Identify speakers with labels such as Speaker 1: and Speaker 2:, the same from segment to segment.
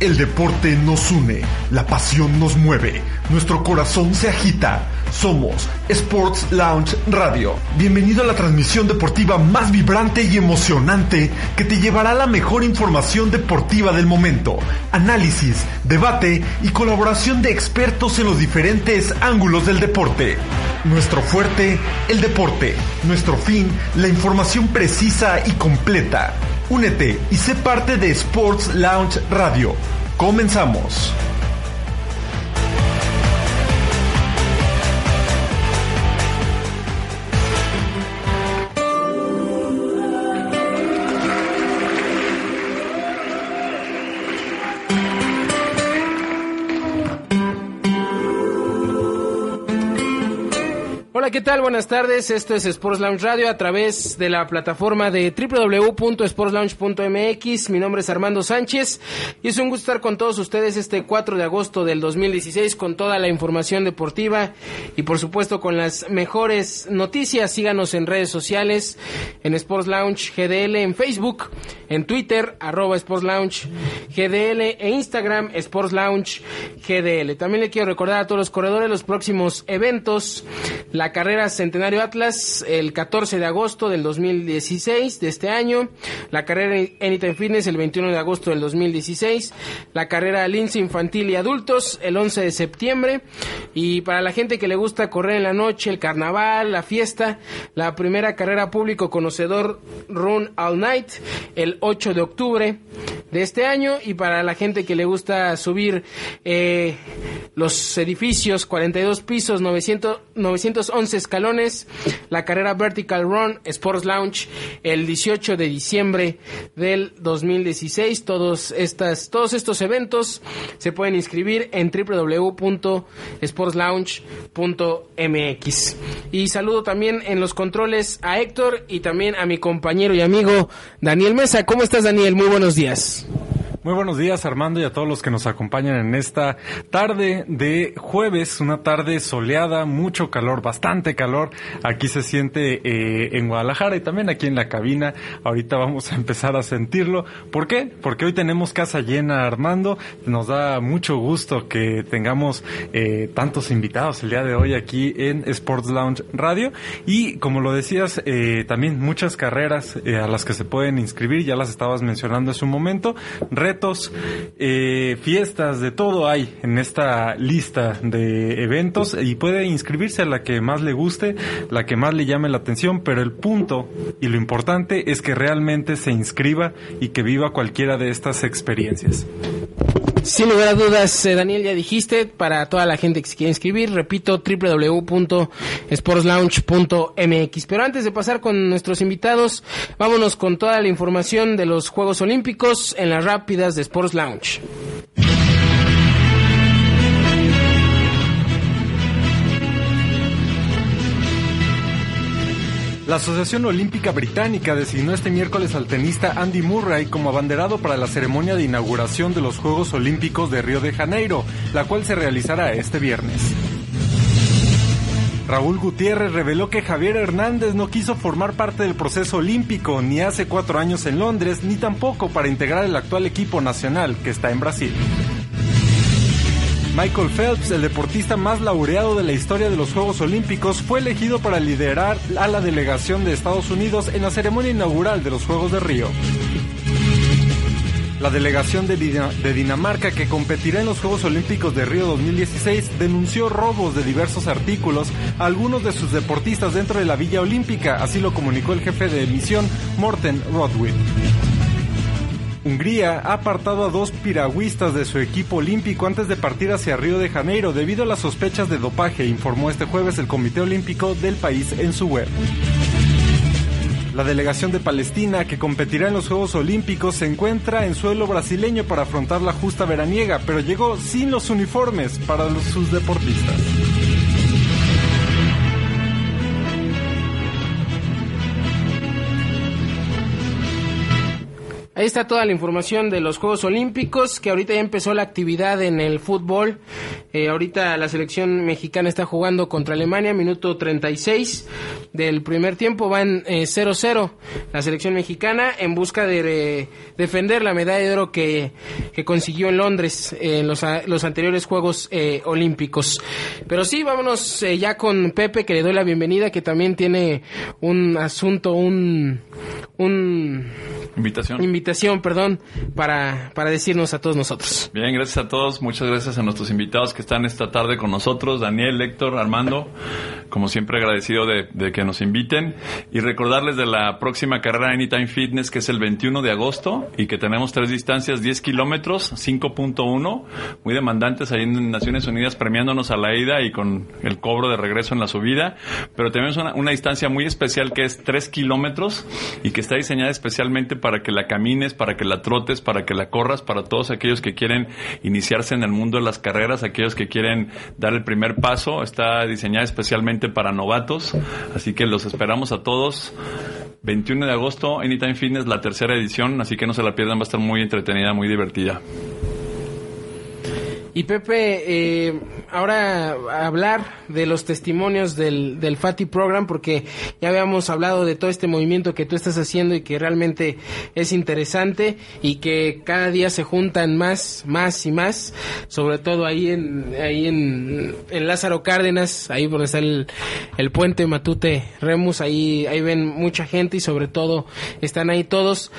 Speaker 1: El deporte nos une, la pasión nos mueve, nuestro corazón se agita. Somos Sports Lounge Radio. Bienvenido a la transmisión deportiva más vibrante y emocionante que te llevará la mejor información deportiva del momento, análisis, debate y colaboración de expertos en los diferentes ángulos del deporte. Nuestro fuerte, el deporte. Nuestro fin, la información precisa y completa. Únete y sé parte de Sports Lounge Radio. Comenzamos.
Speaker 2: ¿Qué tal? Buenas tardes. Esto es Sports Lounge Radio a través de la plataforma de www.sportslounge.mx. Mi nombre es Armando Sánchez y es un gusto estar con todos ustedes este 4 de agosto del 2016 con toda la información deportiva y por supuesto con las mejores noticias. Síganos en redes sociales, en Sports Lounge GDL, en Facebook, en Twitter, arroba Sports Lounge GDL e Instagram Sports Lounge GDL. También le quiero recordar a todos los corredores los próximos eventos. La carrera Centenario Atlas el 14 de agosto del 2016 de este año, la carrera Anytime Fitness el 21 de agosto del 2016, la carrera Lince Infantil y Adultos el 11 de septiembre y para la gente que le gusta correr en la noche, el carnaval, la fiesta, la primera carrera público conocedor Run All Night el 8 de octubre de este año y para la gente que le gusta subir eh, los edificios 42 pisos 900 911 escalones, la carrera Vertical Run Sports Lounge el 18 de diciembre del 2016. Todos, estas, todos estos eventos se pueden inscribir en www.sportslounge.mx. Y saludo también en los controles a Héctor y también a mi compañero y amigo Daniel Mesa. ¿Cómo estás Daniel? Muy buenos días.
Speaker 3: Muy buenos días Armando y a todos los que nos acompañan en esta tarde de jueves, una tarde soleada, mucho calor, bastante calor. Aquí se siente eh, en Guadalajara y también aquí en la cabina. Ahorita vamos a empezar a sentirlo. ¿Por qué? Porque hoy tenemos casa llena Armando. Nos da mucho gusto que tengamos eh, tantos invitados el día de hoy aquí en Sports Lounge Radio. Y como lo decías, eh, también muchas carreras a las que se pueden inscribir, ya las estabas mencionando hace un momento eh, fiestas, de todo hay en esta lista de eventos y puede inscribirse a la que más le guste, la que más le llame la atención, pero el punto y lo importante es que realmente se inscriba y que viva cualquiera de estas experiencias.
Speaker 2: Sin lugar a dudas, eh, Daniel, ya dijiste, para toda la gente que se quiere inscribir, repito, www.sportslounge.mx. Pero antes de pasar con nuestros invitados, vámonos con toda la información de los Juegos Olímpicos en las rápidas de Sports Lounge.
Speaker 3: La Asociación Olímpica Británica designó este miércoles al tenista Andy Murray como abanderado para la ceremonia de inauguración de los Juegos Olímpicos de Río de Janeiro, la cual se realizará este viernes. Raúl Gutiérrez reveló que Javier Hernández no quiso formar parte del proceso olímpico ni hace cuatro años en Londres, ni tampoco para integrar el actual equipo nacional que está en Brasil. Michael Phelps, el deportista más laureado de la historia de los Juegos Olímpicos, fue elegido para liderar a la delegación de Estados Unidos en la ceremonia inaugural de los Juegos de Río. La delegación de, Dinamarca que competirá en los Juegos Olímpicos de Río 2016 denunció robos de diversos artículos a algunos de sus deportistas dentro de la Villa Olímpica, así lo comunicó el jefe de misión Morten Rodwin. Hungría ha apartado a dos piragüistas de su equipo olímpico antes de partir hacia Río de Janeiro debido a las sospechas de dopaje, informó este jueves el Comité Olímpico del país en su web. La delegación de Palestina, que competirá en los Juegos Olímpicos, se encuentra en suelo brasileño para afrontar la justa veraniega, pero llegó sin los uniformes para sus deportistas.
Speaker 2: Ahí está toda la información de los Juegos Olímpicos, que ahorita ya empezó la actividad en el fútbol. Eh, ahorita la selección mexicana está jugando contra Alemania, minuto 36 del primer tiempo, van 0-0 la selección mexicana en busca de defender la medalla de oro que, que consiguió en Londres en los, los anteriores Juegos Olímpicos. Pero sí, vámonos ya con Pepe, que le doy la bienvenida, que también tiene un asunto, un, un
Speaker 4: invitación.
Speaker 2: Invitación, perdón, para, para decirnos a todos nosotros.
Speaker 4: Bien, gracias a todos, muchas gracias a nuestros invitados que están esta tarde con nosotros, Daniel, Héctor, Armando, como siempre agradecido de, de que nos inviten y recordarles de la próxima carrera Anytime Fitness que es el 21 de agosto y que tenemos tres distancias, 10 kilómetros, 5.1, muy demandantes ahí en Naciones Unidas premiándonos a la ida y con el cobro de regreso en la subida, pero tenemos una, una distancia muy especial que es 3 kilómetros y que está diseñada especialmente para que la camines, para que la trotes, para que la corras, para todos aquellos que quieren iniciarse en el mundo de las carreras, aquellos que quieren dar el primer paso. Está diseñada especialmente para novatos, así que los esperamos a todos. 21 de agosto, Anytime Fitness, la tercera edición, así que no se la pierdan, va a estar muy entretenida, muy divertida.
Speaker 2: Y Pepe, eh, ahora hablar de los testimonios del, del FATI Program, porque ya habíamos hablado de todo este movimiento que tú estás haciendo y que realmente es interesante y que cada día se juntan más, más y más, sobre todo ahí en, ahí en, en Lázaro Cárdenas, ahí donde está el, el puente Matute Remus, ahí, ahí ven mucha gente y sobre todo están ahí todos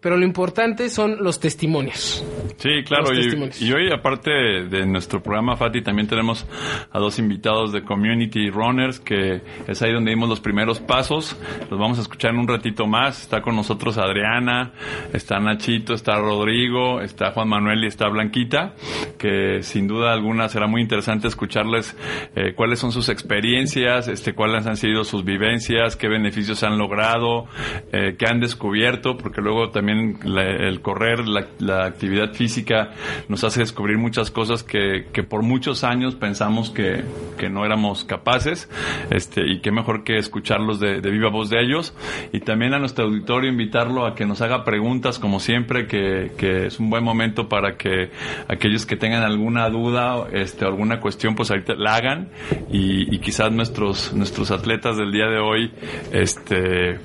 Speaker 2: pero lo importante son los testimonios.
Speaker 4: Sí, claro, y, hoy aparte de nuestro programa Fati también tenemos a dos invitados de Community Runners, que es ahí donde dimos los primeros pasos, los vamos a escuchar en un ratito más, está con nosotros Adriana, está Nachito, está Rodrigo, está Juan Manuel y está Blanquita, que sin duda alguna será muy interesante escucharles eh, cuáles son sus experiencias, este, cuáles han sido sus vivencias, qué beneficios han logrado, eh, qué han descubierto, porque luego también el correr, la, actividad física nos hace descubrir muchas cosas que, por muchos años pensamos que, no éramos capaces, este, y qué mejor que escucharlos de, viva voz de ellos. Y también a nuestro auditorio invitarlo a que nos haga preguntas, como siempre, que, es un buen momento para que aquellos que tengan alguna duda, este, alguna cuestión, pues ahorita la hagan y, quizás nuestros, nuestros atletas del día de hoy, este,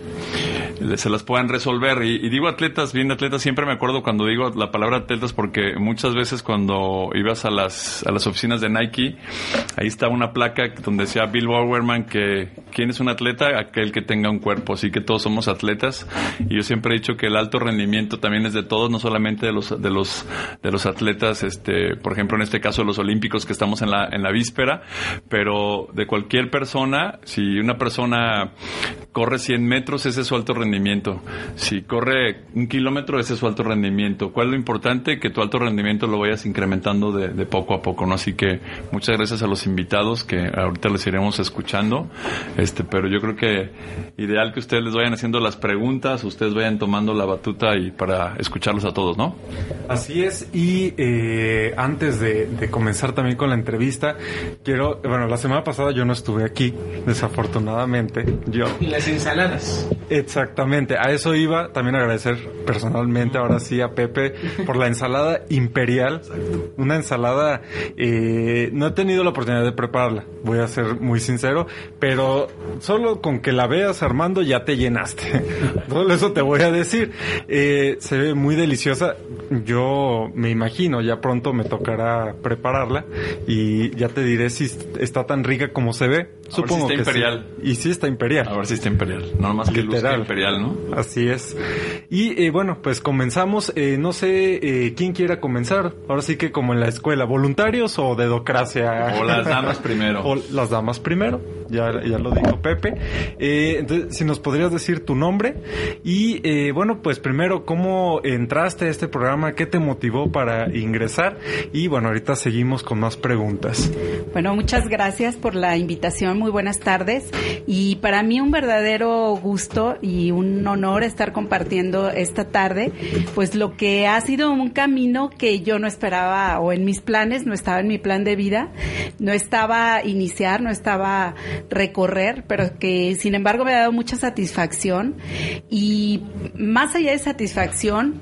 Speaker 4: se las puedan resolver. Y, y digo atletas bien atletas, siempre me acuerdo cuando digo la palabra atletas porque muchas veces cuando ibas a las, a las oficinas de Nike, ahí estaba una placa donde decía Bill Bowerman que quién es un atleta, aquel que tenga un cuerpo, así que todos somos atletas. Y yo siempre he dicho que el alto rendimiento también es de todos, no solamente de los de los de los atletas, este, por ejemplo, en este caso los olímpicos que estamos en la en la víspera, pero de cualquier persona, si una persona corre 100 metros, ese es su alto rendimiento. Si corre un kilómetro, ese es su alto rendimiento. ¿Cuál es lo importante? Que tu alto rendimiento lo vayas incrementando de, poco a poco, ¿no? Así que muchas gracias a los invitados que ahorita les iremos escuchando. Este, pero yo creo que ideal que ustedes les vayan haciendo las preguntas, ustedes vayan tomando la batuta y para escucharlos a todos, ¿no?
Speaker 3: Así es. Y eh, antes de, de comenzar también con la entrevista, quiero, bueno, la semana pasada yo no estuve aquí, desafortunadamente. Yo.
Speaker 2: Y las ensaladas.
Speaker 3: Exactamente. A eso iba. También agradecer personalmente ahora sí a Pepe por la ensalada imperial. Una ensalada, eh, no he tenido la oportunidad de prepararla, voy a ser muy sincero, pero solo con que la veas Armando ya te llenaste. Solo eso te voy a decir. Eh, se ve muy deliciosa. Yo me imagino, ya pronto me tocará prepararla y ya te diré si está tan rica como se ve. Supongo
Speaker 4: si está
Speaker 3: que
Speaker 4: imperial.
Speaker 3: Y sí está imperial.
Speaker 4: A ver si está imperial. No más que Literal. imperial, ¿no?
Speaker 3: Así es. Y eh, bueno, pues comenzamos. Eh, no sé eh, quién quiera comenzar. Ahora sí que como en la escuela, voluntarios o dedocracia.
Speaker 4: O las damas primero.
Speaker 3: o las damas primero. Ya, ya lo dijo Pepe. entonces, si nos podrías decir tu nombre. Y bueno, pues primero, ¿cómo entraste a este programa? ¿Qué te motivó para ingresar? Y bueno, ahorita seguimos con más preguntas.
Speaker 5: Bueno, muchas gracias por la invitación. Muy buenas tardes. Y para mí un verdadero gusto y un honor estar compartiendo esta tarde, pues lo que ha sido un camino que yo no esperaba o en mis planes, no estaba en mi plan de vida, no estaba iniciar, no estaba recorrer, pero que sin embargo me ha dado mucha satisfacción. Y más allá de satisfacción,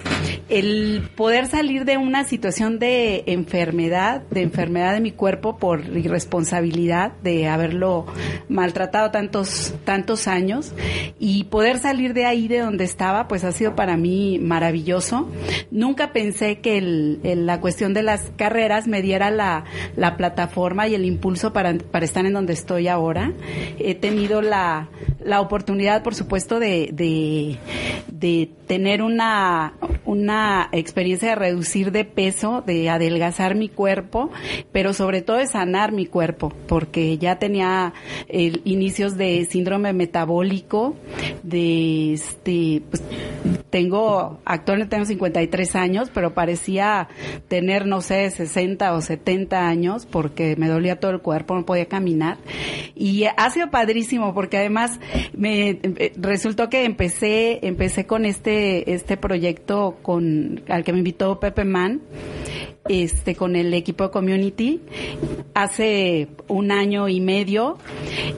Speaker 5: el poder salir de una situación de enfermedad, de enfermedad de mi cuerpo por irresponsabilidad de haberlo maltratado tantos tantos años y poder salir de ahí de donde estaba, pues ha sido para mí maravilloso. Nunca pensé que el, la cuestión de las carreras me diera la, la plataforma y el impulso para, estar en donde estoy ahora. He tenido la, la oportunidad, por supuesto, de, de, de tener una, una experiencia de reducir de peso, de adelgazar mi cuerpo, pero sobre todo de sanar mi cuerpo, porque ya tenía el, inicios de síndrome metabólico, de este, pues, tengo, actualmente tengo 53 años, pero parecía tener, no sé, 60 o 70 años porque me dolía todo el cuerpo, no podía caminar. Y ha sido padrísimo porque además me eh, resultó que empecé, empecé con este, este proyecto con, al que me invitó Pepe Mann este, con el equipo de community hace un año y medio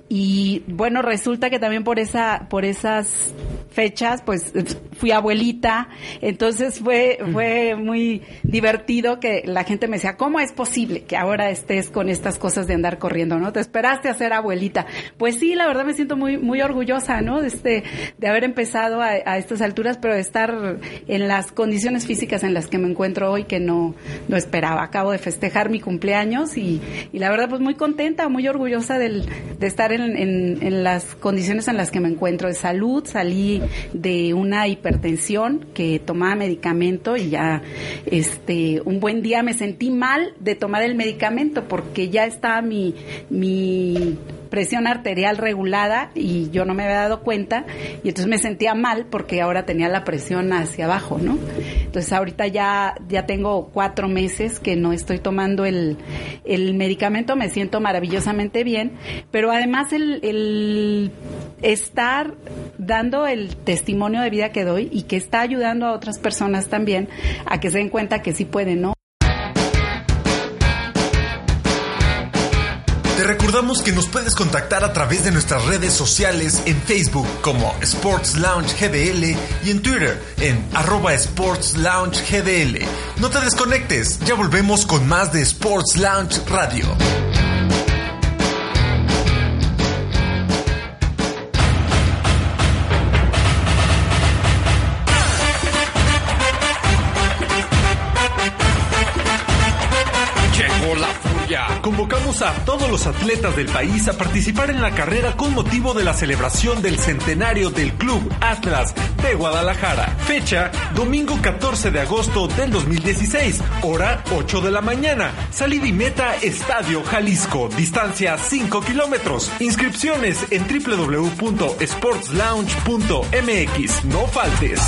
Speaker 5: y bueno resulta que también por esa por esas fechas pues fui abuelita entonces fue fue muy divertido que la gente me decía cómo es posible que ahora estés con estas cosas de andar corriendo no te esperaste a ser abuelita pues sí la verdad me siento muy muy orgullosa no de este de haber empezado a, a estas alturas pero de estar en las condiciones físicas en las que me encuentro hoy que no no esperaba. Acabo de festejar mi cumpleaños y, y la verdad pues muy contenta, muy orgullosa del, de estar en, en, las condiciones en las que me encuentro de salud. Salí de una hipertensión que tomaba medicamento y ya este un buen día me sentí mal de tomar el medicamento porque ya estaba mi, mi presión arterial regulada y yo no me había dado cuenta y entonces me sentía mal porque ahora tenía la presión hacia abajo, ¿no? Entonces ahorita ya, ya tengo cuatro meses que no estoy tomando el, el medicamento, me siento maravillosamente bien, pero además el, el estar dando el testimonio de vida que doy y que está ayudando a otras personas también a que se den cuenta que sí pueden, ¿no?
Speaker 1: Recordamos que nos puedes contactar a través de nuestras redes sociales en Facebook como Sports Lounge GDL y en Twitter en arroba Sports Lounge GDL. No te desconectes, ya volvemos con más de Sports Lounge Radio. A todos los atletas del país a participar en la carrera con motivo de la celebración del centenario del Club Atlas de Guadalajara. Fecha, domingo 14 de agosto del 2016, hora 8 de la mañana. Salida y meta, Estadio Jalisco, distancia 5 kilómetros. Inscripciones en www.sportslounge.mx. No faltes.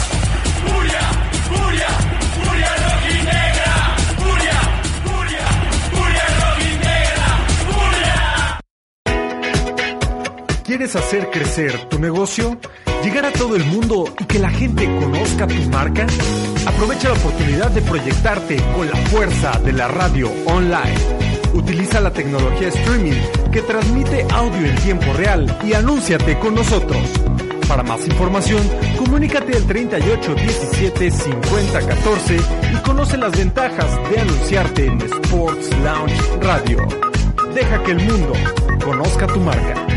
Speaker 1: ¿Quieres hacer crecer tu negocio? ¿Llegar a todo el mundo y que la gente conozca tu marca? Aprovecha la oportunidad de proyectarte con la fuerza de la radio online. Utiliza la tecnología streaming que transmite audio en tiempo real y anúnciate con nosotros. Para más información, comunícate al 38 17 50 14 y conoce las ventajas de anunciarte en Sports Lounge Radio. Deja que el mundo conozca tu marca.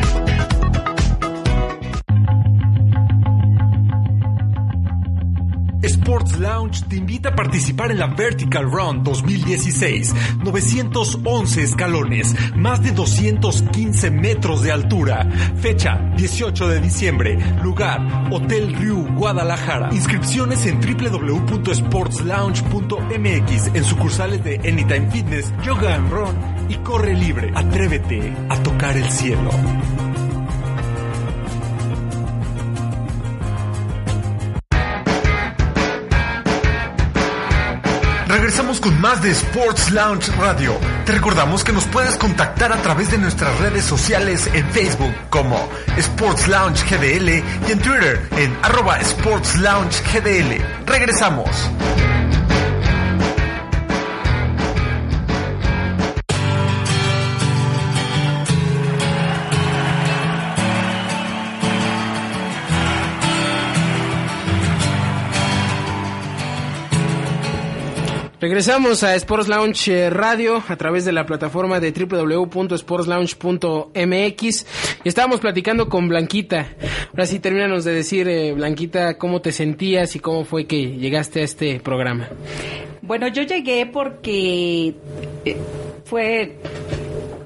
Speaker 1: Sports Lounge te invita a participar en la Vertical Run 2016. 911 escalones, más de 215 metros de altura. Fecha 18 de diciembre. Lugar Hotel Riu, Guadalajara. Inscripciones en www.sportslounge.mx en sucursales de Anytime Fitness, Yoga and Run y Corre Libre. Atrévete a tocar el cielo. Con más de Sports Lounge Radio. Te recordamos que nos puedes contactar a través de nuestras redes sociales en Facebook como Sports Lounge GDL y en Twitter en arroba Sports Lounge GDL. Regresamos.
Speaker 2: Regresamos a Sports Lounge eh, Radio a través de la plataforma de www.sportslounge.mx y estábamos platicando con Blanquita. Ahora sí, termínanos de decir, eh, Blanquita, cómo te sentías y cómo fue que llegaste a este programa.
Speaker 5: Bueno, yo llegué porque eh, fue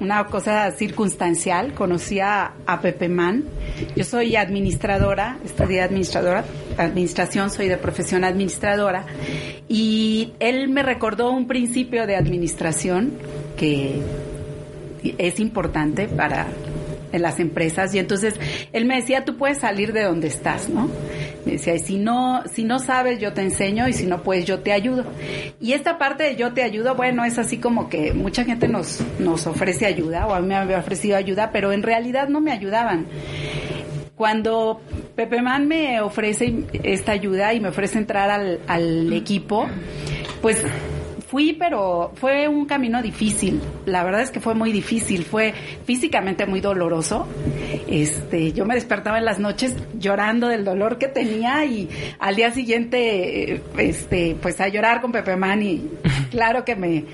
Speaker 5: una cosa circunstancial. Conocí a, Pepe Man. Yo soy administradora, estudié administradora, administración, soy de profesión administradora. Y él me recordó un principio de administración que es importante para en las empresas y entonces él me decía tú puedes salir de donde estás no me decía, y si no, si no sabes, yo te enseño, y si no puedes, yo te ayudo. Y esta parte de yo te ayudo, bueno, es así como que mucha gente nos, nos ofrece ayuda, o a mí me había ofrecido ayuda, pero en realidad no me ayudaban. Cuando Pepe Man me ofrece esta ayuda y me ofrece entrar al, al equipo, pues fui, pero fue un camino difícil. La verdad es que fue muy difícil, fue físicamente muy doloroso. Este, yo me despertaba en las noches llorando del dolor que tenía y al día siguiente, este, pues a llorar con Pepe Man y claro que me,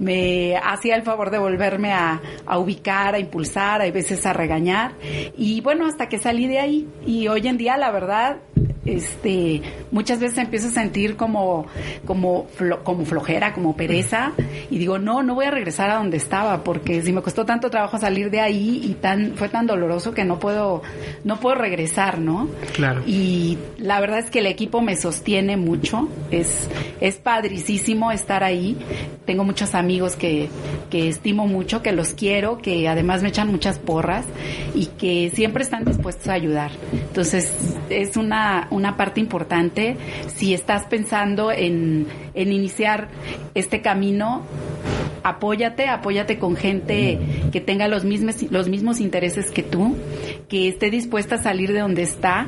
Speaker 5: me hacía el favor de volverme a, a ubicar, a impulsar, a veces a regañar. Y bueno, hasta que salí de ahí. Y hoy en día, la verdad, este, muchas veces empiezo a sentir como, como, como flojera, como pereza, y digo, no, no voy a regresar a donde estaba, porque si me costó tanto trabajo salir de ahí y tan, fue tan doloroso que no puedo, no puedo regresar, ¿no?
Speaker 2: Claro.
Speaker 5: Y la verdad es que el equipo me sostiene mucho, es, es padricísimo estar ahí. Tengo muchos amigos que, que estimo mucho, que los quiero, que además me echan muchas porras y que siempre están dispuestos a ayudar. Entonces, es una una parte importante. Si estás pensando en, iniciar este camino, apóyate, apóyate con gente que tenga los mismos, los mismos intereses que tú, que esté dispuesta a salir de donde está,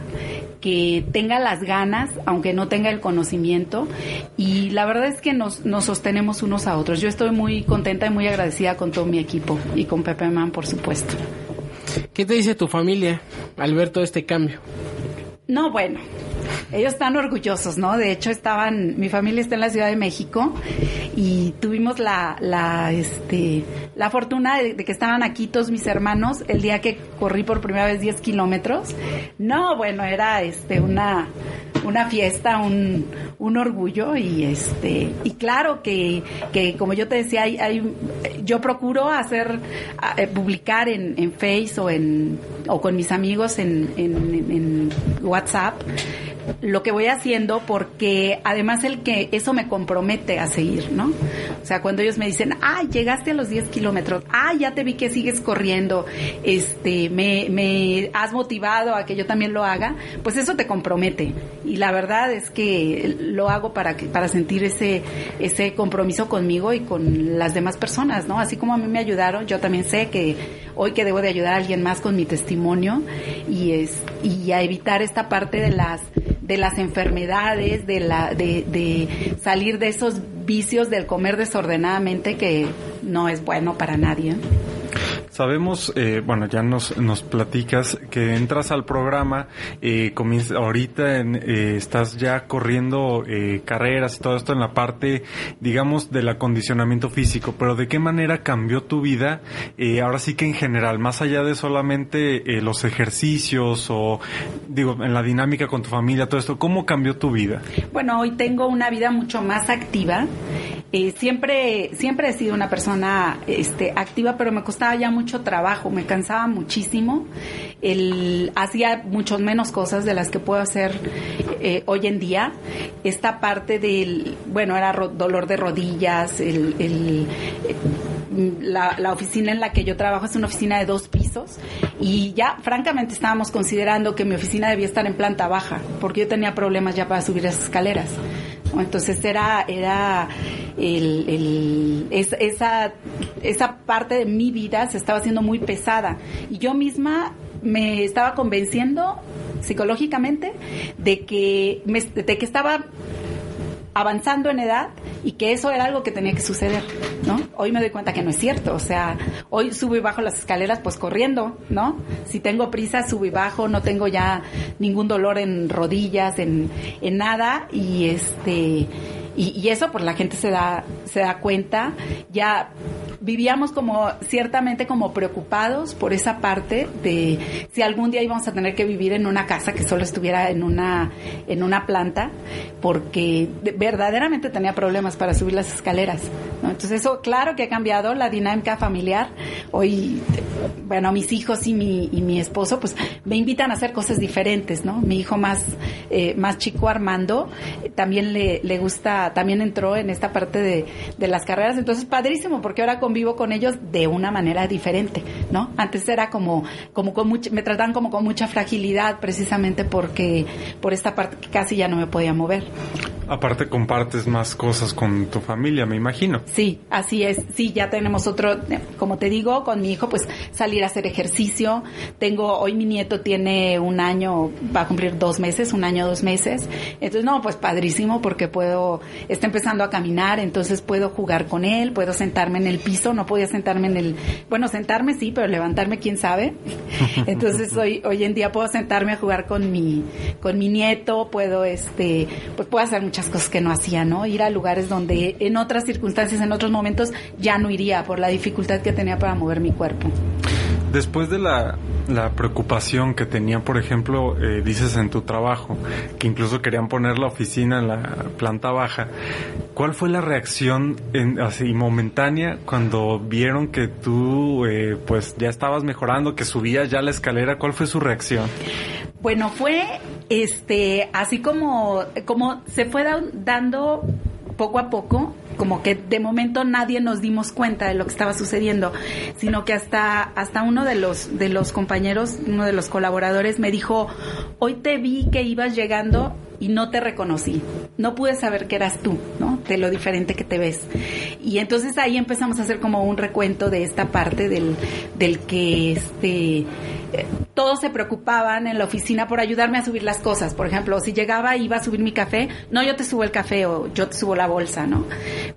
Speaker 5: que tenga las ganas, aunque no tenga el conocimiento. Y la verdad es que nos, nos sostenemos unos a otros. Yo estoy muy contenta y muy agradecida con todo mi equipo y con Pepe Man, por supuesto.
Speaker 2: ¿Qué te dice tu familia al ver todo este cambio?
Speaker 5: No, bueno, ellos están orgullosos, ¿no? De hecho, estaban, mi familia está en la Ciudad de México y tuvimos la, la, este, la fortuna de, que estaban aquí todos mis hermanos el día que corrí por primera vez 10 kilómetros. No, bueno, era, este, una, una fiesta, un, un orgullo y este, y claro que, que como yo te decía, hay, hay yo procuro hacer, eh, publicar en, en Face o en, o con mis amigos en, en, WhatsApp lo que voy haciendo porque además el que eso me compromete a seguir, ¿no? O sea, cuando ellos me dicen, ay, llegaste a los 10 kilómetros, ay, ya te vi que sigues corriendo, este, me, me has motivado a que yo también lo haga, pues eso te compromete. Y la verdad es que lo hago para, que, para sentir ese, ese compromiso conmigo y con las demás personas, ¿no? Así como a mí me ayudaron, yo también sé que hoy que debo de ayudar a alguien más con mi testimonio y es, y a evitar esta parte de las de las enfermedades, de, la, de, de salir de esos vicios del comer desordenadamente que no es bueno para nadie.
Speaker 3: Sabemos, eh, bueno, ya nos, nos platicas que entras al programa, eh, comienza, ahorita eh, estás ya corriendo eh, carreras y todo esto en la parte, digamos, del acondicionamiento físico, pero ¿de qué manera cambió tu vida? Eh, ahora sí que en general, más allá de solamente eh, los ejercicios o, digo, en la dinámica con tu familia, todo esto, ¿cómo cambió tu vida?
Speaker 5: Bueno, hoy tengo una vida mucho más activa. siempre, siempre he sido una persona este, activa, pero me costaba ya mucho trabajo, me cansaba muchísimo, el, hacía mucho menos cosas de las que puedo hacer eh, hoy en día. Esta parte del, bueno, era dolor de rodillas, el, el eh, la, la, oficina en la que yo trabajo es una oficina de dos pisos y ya francamente estábamos considerando que mi oficina debía estar en planta baja porque yo tenía problemas ya para subir esas escaleras. Entonces era, era el, esa, esa parte de mi vida se estaba haciendo muy pesada. Y yo misma me estaba convenciendo psicológicamente de que, de que estaba avanzando en edad y que eso era algo que tenía que suceder, ¿no? Hoy me doy cuenta que no es cierto, o sea, hoy subo y bajo las escaleras pues corriendo, ¿no? Si tengo prisa subo y bajo, no tengo ya ningún dolor en rodillas, en, en nada y este Y, eso, pues la gente se da, se da cuenta. Ya vivíamos como ciertamente como preocupados por esa parte de si algún día íbamos a tener que vivir en una casa que solo estuviera en una en una planta porque verdaderamente tenía problemas para subir las escaleras entonces eso claro que ha cambiado la dinámica familiar. Hoy bueno mis hijos y mi, y mi esposo pues me invitan a hacer cosas diferentes no mi hijo más eh, más chico Armando también le, le gusta también entró en esta parte de, de las carreras. Entonces padrísimo porque ahora con convivo con ellos de una manera diferente, ¿no? Antes era como, como con me trataban como con mucha fragilidad precisamente porque, por esta parte que casi ya no me podía mover.
Speaker 3: Aparte compartes más cosas con tu familia, me imagino.
Speaker 5: Sí, así es. Sí, ya tenemos otro, como te digo, con mi hijo, pues salir a hacer ejercicio. Tengo, hoy mi nieto tiene un año, va a cumplir dos meses, un año, dos meses. Entonces, no, pues padrísimo porque puedo, está empezando a caminar, entonces puedo jugar con él, puedo sentarme en el piso, no podía sentarme en el, bueno, sentarme sí, pero levantarme quién sabe. Entonces, hoy, hoy en día puedo sentarme a jugar con mi, con mi nieto, puedo, este, pues puedo hacer muchas cosas que no hacía, ¿no? Ir a lugares donde en otras circunstancias, en otros momentos, ya no iría por la dificultad que tenía para mover mi cuerpo.
Speaker 3: Después de la, preocupación que tenía, por ejemplo, eh, dices en tu trabajo, que incluso querían poner la oficina en la planta baja, ¿cuál fue la reacción en, así momentánea cuando vieron que tú eh, pues ya estabas mejorando, que subías ya la escalera? ¿Cuál fue su reacción?
Speaker 5: Bueno, fue este así como, como se fue dando poco a poco, como que de momento nadie nos dimos cuenta de lo que estaba sucediendo, sino que hasta, hasta uno de los, de los compañeros, uno de los colaboradores me dijo, hoy te vi que ibas llegando y no te reconocí. No pude saber que eras tú, ¿no? De lo diferente que te ves. Y entonces ahí empezamos a hacer como un recuento de esta parte del, del que este todos se preocupaban en la oficina por ayudarme a subir las cosas. Por ejemplo, si llegaba iba a subir mi café, no, yo te subo el café o yo te subo la bolsa, ¿no?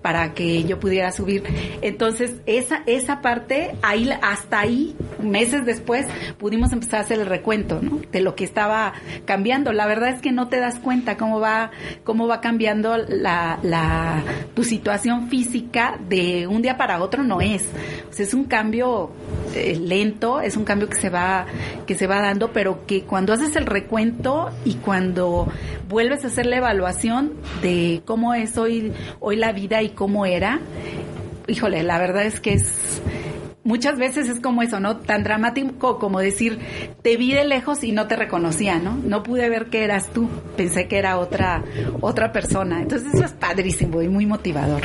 Speaker 5: Para que yo pudiera subir. Entonces, esa, esa parte, ahí, hasta ahí, meses después, pudimos empezar a hacer el recuento, ¿no? De lo que estaba cambiando. La verdad es que no te das cuenta cómo va, cómo va cambiando la, tu situación física de un día para otro, no es. O sea, es un cambio eh, lento, es un cambio que se va que se va dando, pero que cuando haces el recuento y cuando vuelves a hacer la evaluación de cómo es hoy hoy la vida y cómo era, híjole, la verdad es que es muchas veces es como eso, ¿no? Tan dramático como decir, te vi de lejos y no te reconocía, ¿no? No pude ver que eras tú, pensé que era otra otra persona. Entonces eso es padrísimo y muy motivador.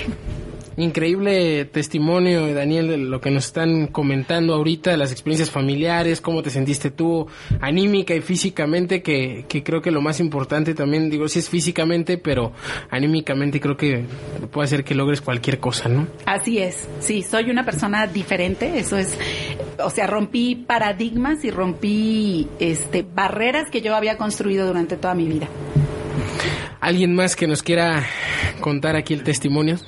Speaker 2: Increíble testimonio, Daniel, de lo que nos están comentando ahorita, las experiencias familiares, cómo te sentiste tú, anímica y físicamente, que, que creo que lo más importante también, digo, si es físicamente, pero anímicamente creo que puede hacer que logres cualquier cosa, ¿no?
Speaker 5: Así es, sí, soy una persona diferente, eso es, o sea, rompí paradigmas y rompí este barreras que yo había construido durante toda mi vida.
Speaker 2: ¿Alguien más que nos quiera contar aquí el testimonio?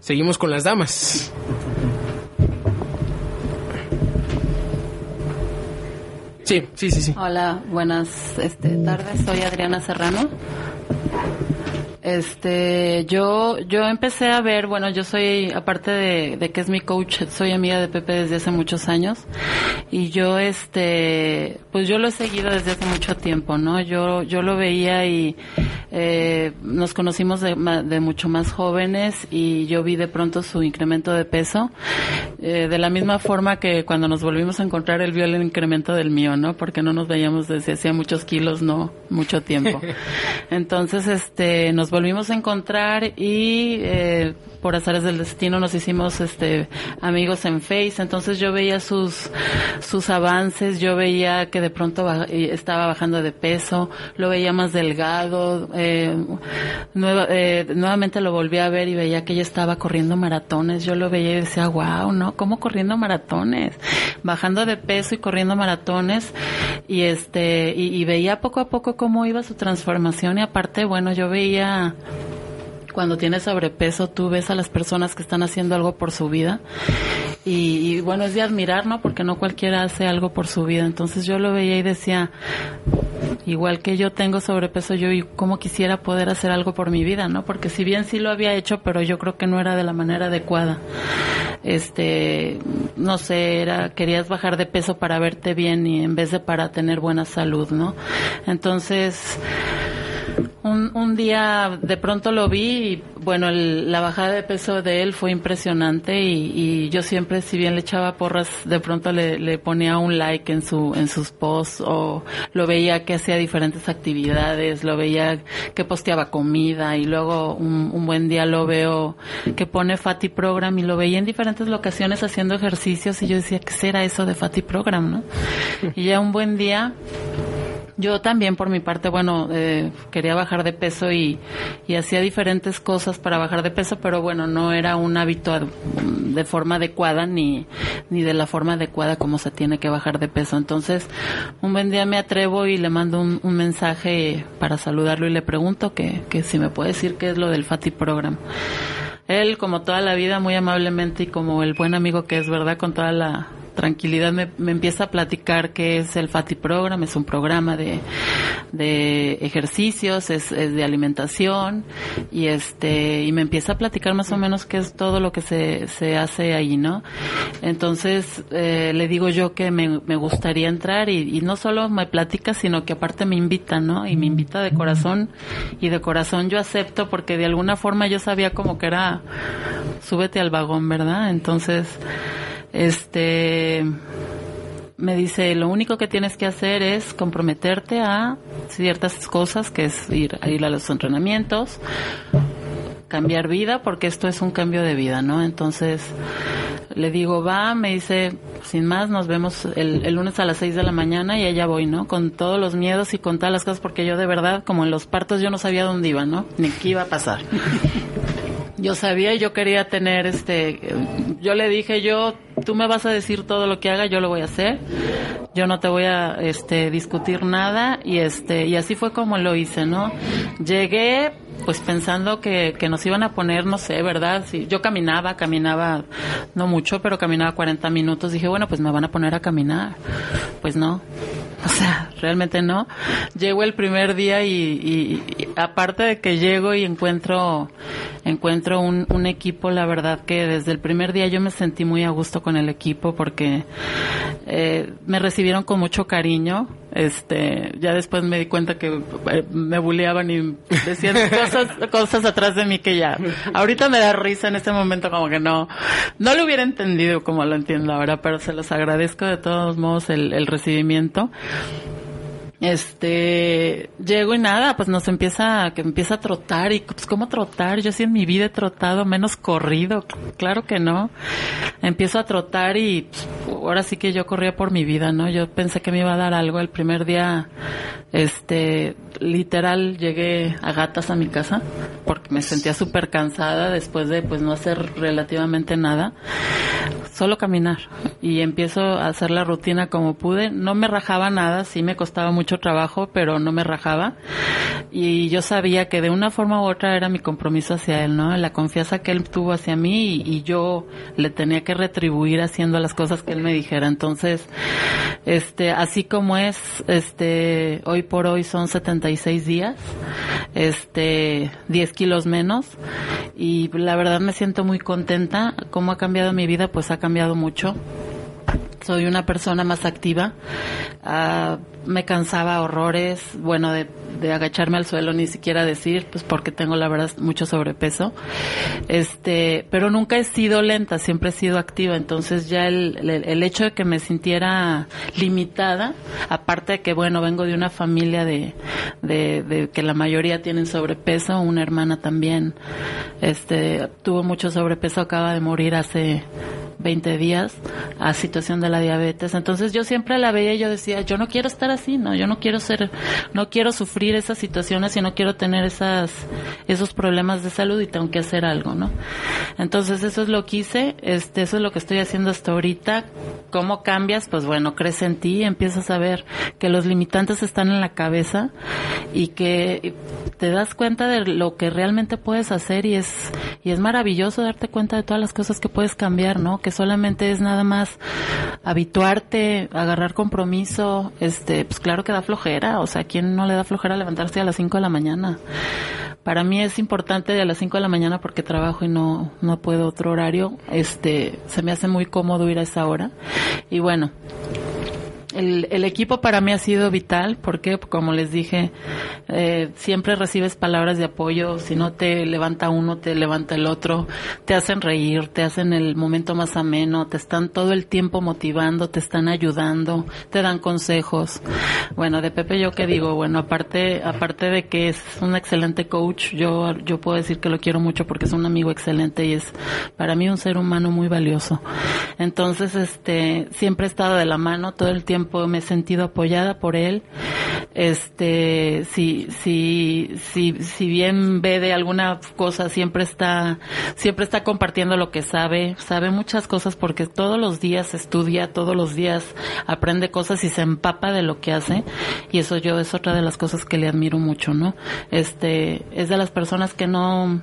Speaker 2: Seguimos con las damas. Sí, sí, sí, sí.
Speaker 6: Hola, buenas este, tardes. Soy Adriana Serrano. Este, yo, yo empecé a ver, bueno, yo soy, aparte de, de, que es mi coach, soy amiga de Pepe desde hace muchos años. Y yo, este, pues yo lo he seguido desde hace mucho tiempo, ¿no? Yo, yo lo veía y, eh, nos conocimos de, de, mucho más jóvenes y yo vi de pronto su incremento de peso. Eh, de la misma forma que cuando nos volvimos a encontrar, él vio el incremento del mío, ¿no? Porque no nos veíamos desde hacía muchos kilos, no, mucho tiempo. Entonces, este, nos volvimos a encontrar y eh, por azares del destino nos hicimos este amigos en Face, entonces yo veía sus sus avances, yo veía que de pronto estaba bajando de peso, lo veía más delgado, eh, eh, nuevamente lo volví a ver y veía que ella estaba corriendo maratones, yo lo veía y decía, wow, ¿no? ¿Cómo corriendo maratones? Bajando de peso y corriendo maratones y este y, y veía poco a poco cómo iba su transformación y aparte, bueno, yo veía cuando tienes sobrepeso, tú ves a las personas que están haciendo algo por su vida. Y, bueno, es de admirar, ¿no? Porque no cualquiera hace algo por su vida. Entonces yo lo veía y decía, igual que yo tengo sobrepeso, yo y cómo quisiera poder hacer algo por mi vida, ¿no? Porque si bien sí lo había hecho, pero yo creo que no era de la manera adecuada. Este, no sé, era, querías bajar de peso para verte bien y en vez de para tener buena salud, ¿no? Entonces, un, un día de pronto lo vi y bueno, la bajada de peso de él fue impresionante y, yo siempre, si bien le echaba porras, de pronto le, ponía un like en su en sus posts o lo veía que hacía diferentes actividades, lo veía que posteaba comida y luego un, un buen día lo veo que pone Fati Program y lo veía en diferentes locaciones haciendo ejercicios y yo decía, ¿qué será eso de Fati Program, no? Y ya un buen día yo también, por mi parte, bueno, eh, quería bajar de peso y, y, hacía diferentes cosas para bajar de peso, pero bueno, no era un hábito de forma adecuada ni, ni de la forma adecuada como se tiene que bajar de peso. Entonces, un buen día me atrevo y le mando un, un mensaje para saludarlo y le pregunto que, que si me puede decir qué es lo del Fati Program. Él, como toda la vida, muy amablemente y como el buen amigo que es, ¿verdad? Con toda la tranquilidad me, empieza a platicar que es el FATI Program, es un programa de, de ejercicios, es, de alimentación y este y me empieza a platicar más o menos qué es todo lo que se, se hace ahí, ¿no? Entonces eh, le digo yo que me, me gustaría entrar y, y, no solo me platica, sino que aparte me invita, ¿no? Y me invita de corazón y de corazón yo acepto porque de alguna forma yo sabía como que era súbete al vagón, ¿verdad? Entonces este me dice, lo único que tienes que hacer es comprometerte a ciertas cosas, que es ir, a ir a los entrenamientos, cambiar vida, porque esto es un cambio de vida, ¿no? Entonces, le digo, va, me dice, sin más, nos vemos el, el, lunes a las 6 de la mañana y allá voy, ¿no? Con todos los miedos y con todas las cosas, porque yo de verdad, como en los partos, yo no sabía dónde iba, ¿no? Ni qué iba a pasar. Yo sabía y yo quería tener este, yo le dije yo, tú me vas a decir todo lo que haga, yo lo voy a hacer, yo no te voy a este discutir nada y este y así fue como lo hice, ¿no? Llegué pues pensando que, que nos iban a poner, no sé, ¿verdad? Si yo caminaba, caminaba no mucho, pero caminaba 40 minutos, dije, bueno, pues me van a poner a caminar. Pues no. O sea, realmente no. Llego el primer día y, aparte de que llego y encuentro, encuentro un, un, equipo, la verdad que desde el primer día yo me sentí muy a gusto con el equipo porque eh, me recibieron con mucho cariño. Este, ya después me di cuenta que eh, me buleaban y decían cosas, cosas atrás de mí que ya, ahorita me da risa en este momento como que no, no lo hubiera entendido como lo entiendo ahora, pero se los agradezco de todos modos el, el recibimiento este llego y nada pues nos empieza que empieza a trotar y pues cómo trotar yo sí en mi vida he trotado menos corrido claro que no. Empiezo a trotar y pues, ahora sí que yo corría por mi vida no yo pensé que me iba a dar algo el primer día este literal llegué a gatas a mi casa porque me sentía súper cansada después de pues no hacer relativamente nada solo caminar. Y empiezo a hacer la rutina como pude. No me rajaba nada sí me costaba mucho trabajo, pero no me rajaba. Y yo sabía que de una forma u otra era mi compromiso hacia él, ¿no? La confianza que él tuvo hacia mí y, yo le tenía que retribuir haciendo las cosas que él me dijera. Entonces, este, así como es, este, hoy por hoy son 76 días, este, 10 kilos menos. Y la verdad me siento muy contenta. ¿Cómo ha cambiado mi vida? Pues ha cambiado mucho soy una persona más activa. Uh, me cansaba horrores, bueno, de, de, agacharme al suelo, ni siquiera decir, pues porque tengo la verdad mucho sobrepeso. Este, pero nunca he sido lenta, siempre he sido activa. Entonces ya el, el, el hecho de que me sintiera limitada, aparte de que, bueno, vengo de una familia de, de, de que la mayoría tienen sobrepeso, una hermana también, este, tuvo mucho sobrepeso, acaba de morir hace 20 días a situación de la diabetes. Entonces yo siempre la veía y yo decía, yo no quiero estar así, no, yo no quiero ser, no quiero sufrir esas situaciones y no quiero tener esas, esos problemas de salud y tengo que hacer algo, ¿no? Entonces eso es lo que hice, este, eso es lo que estoy haciendo hasta ahorita. ¿Cómo cambias? Pues bueno, crece en ti, empiezas a ver que los limitantes están en la cabeza y que te das cuenta de lo que realmente puedes hacer y es, y es maravilloso darte cuenta de todas las cosas que puedes cambiar, ¿no? Que solamente es nada más habituarte, agarrar compromiso, este, pues claro que da flojera, o sea, ¿quién no le da flojera levantarse a las 5 de la mañana? Para mí es importante de las 5 de la mañana porque trabajo y no, no puedo otro horario, este, se me hace muy cómodo ir a esa hora. Y bueno, el, el, equipo para mí ha sido vital porque, como les dije, eh, siempre recibes palabras de apoyo. Si no te levanta uno, te levanta el otro. Te hacen reír, te hacen el momento más ameno, te están todo el tiempo motivando, te están ayudando, te dan consejos. Bueno, de Pepe yo que digo, bueno, aparte, aparte de que es un excelente coach, yo, yo puedo decir que lo quiero mucho porque es un amigo excelente y es para mí un ser humano muy valioso. Entonces, este, siempre he estado de la mano todo el tiempo me he sentido apoyada por él. Este, si, si, si, si bien ve de alguna cosa, siempre está, siempre está compartiendo lo que sabe, sabe muchas cosas porque todos los días estudia, todos los días aprende cosas y se empapa de lo que hace. Y eso yo es otra de las cosas que le admiro mucho, ¿no? Este, es de las personas que no,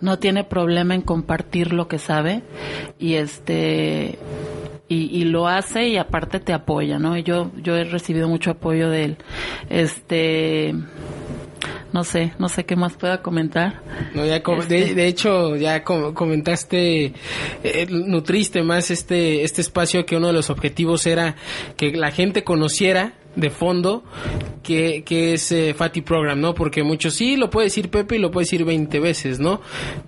Speaker 6: no tiene problema en compartir lo que sabe y este y, lo hace y aparte te apoya, ¿no? Y yo, yo he recibido mucho apoyo de él. Este, no sé, no sé qué más pueda comentar.
Speaker 2: No, ya este de, hecho, ya comentaste, eh, nutriste más este, este espacio que uno de los objetivos era que la gente conociera de fondo que, que es eh, Fatty Program, ¿no? Porque muchos sí lo puede decir Pepe y lo puede decir 20 veces, ¿no?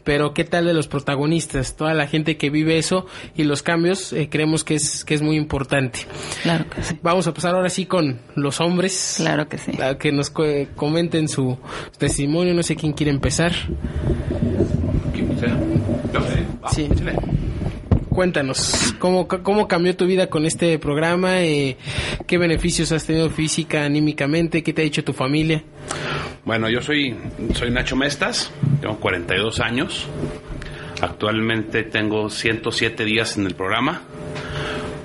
Speaker 2: Pero ¿qué tal de los protagonistas? Toda la gente que vive eso y los cambios eh, creemos que es, que es muy importante.
Speaker 6: Claro que sí.
Speaker 2: Vamos a pasar ahora sí con los hombres.
Speaker 6: Claro que sí.
Speaker 2: que nos comenten su testimonio. No sé quién quiere empezar. Sí. Cuéntanos, ¿cómo, ¿cómo cambió tu vida con este programa? Eh, ¿Qué beneficios has tenido física, anímicamente? ¿Qué te ha dicho tu familia?
Speaker 7: Bueno, yo soy, soy Nacho Mestas, tengo 42 años. Actualmente tengo 107 días en el programa.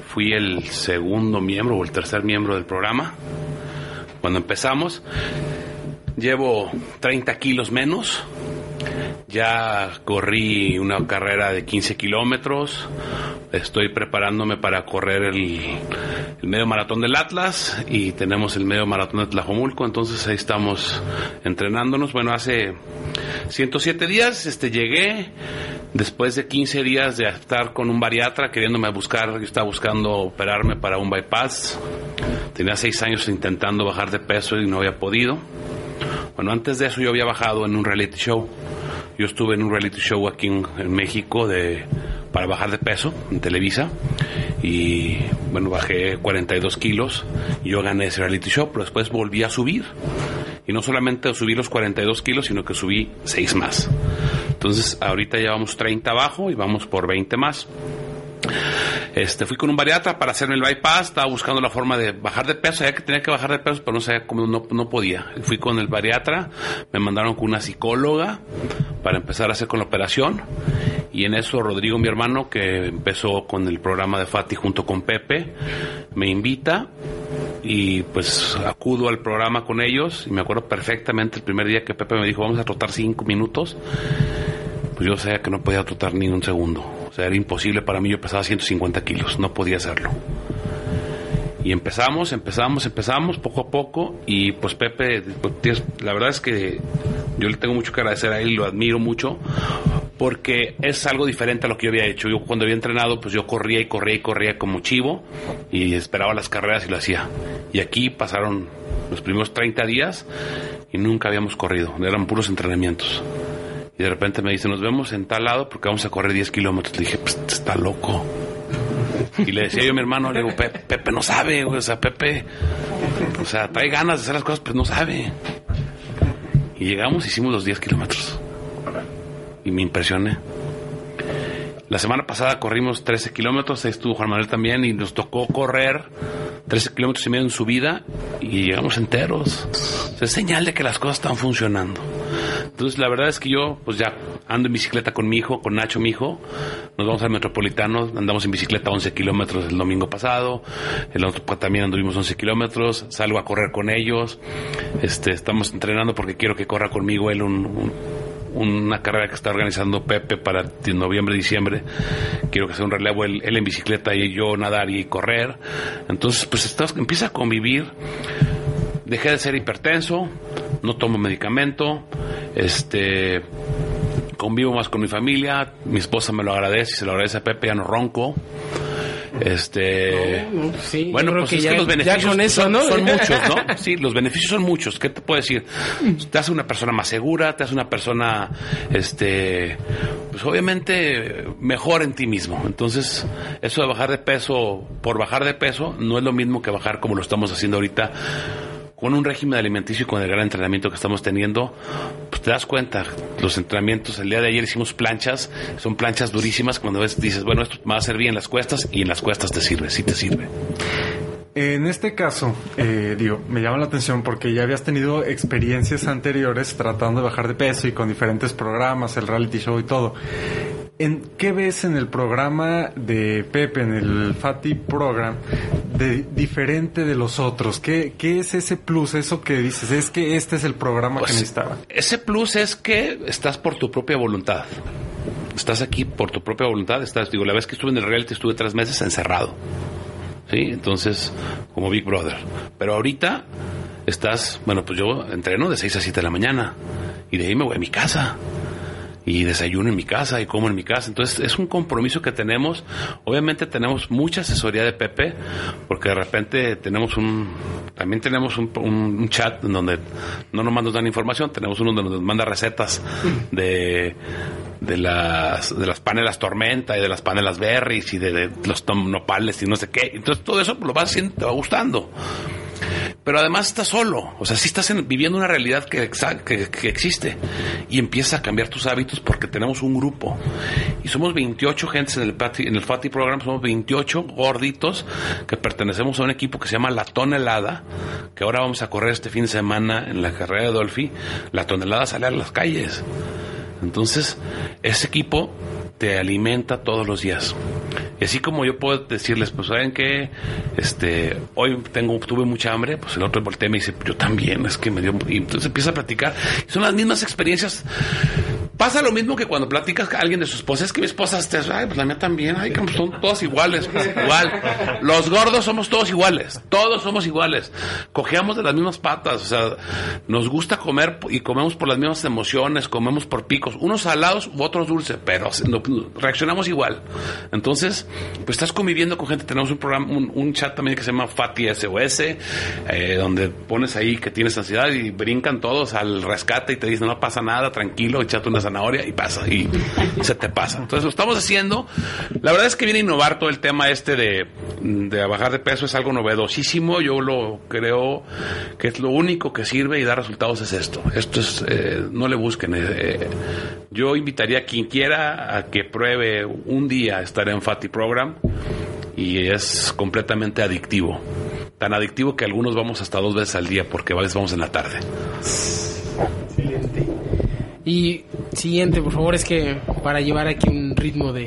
Speaker 7: Fui el segundo miembro o el tercer miembro del programa. Cuando empezamos, llevo 30 kilos menos ya corrí una carrera de 15 kilómetros. Estoy preparándome para correr el, medio maratón del Atlas y tenemos el medio maratón de Tlajomulco. Entonces ahí estamos entrenándonos. Bueno, hace 107 días este, llegué. Después de 15 días de estar con un bariatra queriéndome buscar, yo estaba buscando operarme para un bypass. Tenía 6 años intentando bajar de peso y no había podido. Bueno, antes de eso yo había bajado en un reality show. Yo estuve en un reality show aquí en, México de, para bajar de peso en Televisa y bueno, bajé 42 kilos y yo gané ese reality show, pero después volví a subir. Y no solamente subí los 42 kilos, sino que subí 6 más. Entonces, ahorita llevamos 30 abajo y vamos por 20 más. Este, fui con un bariatra para hacerme el bypass, estaba buscando la forma de bajar de peso, ya que tenía que bajar de peso, pero no sabía cómo, no, no podía. Fui con el bariatra, me mandaron con una psicóloga para empezar a hacer con la operación y en eso Rodrigo, mi hermano, que empezó con el programa de Fati junto con Pepe, me invita y pues acudo al programa con ellos y me acuerdo perfectamente el primer día que Pepe me dijo vamos a trotar cinco minutos, pues yo sabía que no podía trotar ni un segundo era imposible para mí, yo pesaba 150 kilos, no podía hacerlo. Y empezamos, empezamos, empezamos poco a poco y pues Pepe, la verdad es que yo le tengo mucho que agradecer a él, lo admiro mucho porque es algo diferente a lo que yo había hecho. Yo cuando había entrenado, pues yo corría y corría y corría como chivo y esperaba las carreras y lo hacía. Y aquí pasaron los primeros 30 días y nunca habíamos corrido, eran puros entrenamientos. Y de repente me dice, nos vemos en tal lado porque vamos a correr 10 kilómetros. Le dije, pues está loco. Y le decía yo a mi hermano, le digo, Pepe, no sabe, o sea, Pepe, o sea, trae ganas de hacer las cosas, pero no sabe. Y llegamos, hicimos los 10 kilómetros. Y me impresioné. La semana pasada corrimos 13 kilómetros, ahí estuvo Juan Manuel también y nos tocó correr 13 kilómetros y medio en subida y llegamos enteros. es señal de que las cosas están funcionando. Entonces, la verdad es que yo, pues ya ando en bicicleta con mi hijo, con Nacho, mi hijo. Nos vamos al metropolitano, andamos en bicicleta 11 kilómetros el domingo pasado. El otro también anduvimos 11 kilómetros. Salgo a correr con ellos. Este, estamos entrenando porque quiero que corra conmigo él un una carrera que está organizando Pepe para noviembre, diciembre. Quiero que sea un relevo, él, en bicicleta y yo nadar y correr. Entonces, pues estás, empieza a convivir. Dejé de ser hipertenso, no tomo medicamento, este convivo más con mi familia, mi esposa me lo agradece y se lo agradece a Pepe, ya no ronco. Este, bueno, pues es que los beneficios son, muchos, ¿no? Sí, los beneficios son muchos. ¿Qué te puedo decir? Te hace una persona más segura, te hace una persona, este, pues obviamente mejor en ti mismo. Entonces, eso de bajar de peso por bajar de peso no es lo mismo que bajar como lo estamos haciendo ahorita con un régimen alimenticio y con el gran entrenamiento que estamos teniendo, pues te das cuenta, los entrenamientos, el día de ayer hicimos planchas, son planchas durísimas, cuando ves, dices, bueno, esto me va a servir en las cuestas y en las cuestas te sirve, sí te sirve.
Speaker 3: En este caso, eh, digo, me llama la atención porque ya habías tenido experiencias anteriores tratando de bajar de peso y con diferentes programas, el reality show y todo. ¿En qué ves en el programa de Pepe, en el Fati Program, de, diferente de los otros? ¿Qué, ¿Qué, es ese plus, eso que dices? Es que este es el programa que pues, necesitaba.
Speaker 7: Ese plus es que estás por tu propia voluntad. Estás aquí por tu propia voluntad. Estás, digo, la vez que estuve en el reality estuve tres meses encerrado. ¿Sí? Entonces, como Big Brother. Pero ahorita estás, bueno, pues yo entreno de 6 a 7 de la mañana y de ahí me voy a mi casa y desayuno en mi casa y como en mi casa. Entonces es un compromiso que tenemos. Obviamente tenemos mucha asesoría de Pepe porque de repente tenemos un, también tenemos un, un, chat donde no nos dan información, tenemos uno donde nos manda recetas de, de las, de las panelas tormenta y de las panelas berries y de, los nopales y no sé qué. Entonces todo eso lo vas haciendo, te va gustando pero además estás solo, o sea, sí estás viviendo una realidad que, que, existe. Y empiezas a cambiar tus hábitos porque tenemos un grupo. Y somos 28 gentes en el, en el FATI Program, somos 28 gorditos que pertenecemos a un equipo que se llama La Tonelada, que ahora vamos a correr este fin de semana en la carrera de Dolphy, La Tonelada sale a las calles. Entonces, ese equipo te alimenta todos los días. Y así como yo puedo decirles, pues saben que este hoy tengo tuve mucha hambre, pues el otro voltea y me dice, yo también, es que me dio y entonces empieza a platicar. Son las mismas experiencias. Pasa lo mismo que cuando platicas a alguien de su esposa, es que mi esposa está, ay, pues la mía también, ay, que son todas iguales, igual. Los gordos somos todos iguales, todos somos iguales. Cojeamos de las mismas patas, o sea, nos gusta comer y comemos por las mismas emociones, comemos por picos, unos salados u otros dulces, pero reaccionamos igual. Entonces, pues estás conviviendo con gente. Tenemos un programa, un, chat también que se llama Fati SOS, eh, donde pones ahí que tienes ansiedad y brincan todos al rescate y te dicen no pasa nada, tranquilo, échate una zanahoria y pasa y se te pasa. Entonces lo estamos haciendo. La verdad es que viene a innovar todo el tema este de, de bajar de peso, es algo novedosísimo. Yo lo creo que es lo único que sirve y da resultados es esto. Esto es, eh, no le busquen. Eh, yo invitaría a quien quiera a que pruebe un día estar en Fatty Program y es completamente adictivo. Tan adictivo que algunos vamos hasta dos veces al día porque a vamos en la tarde.
Speaker 2: Excelente. Y siguiente, por favor, es que para llevar aquí un ritmo de,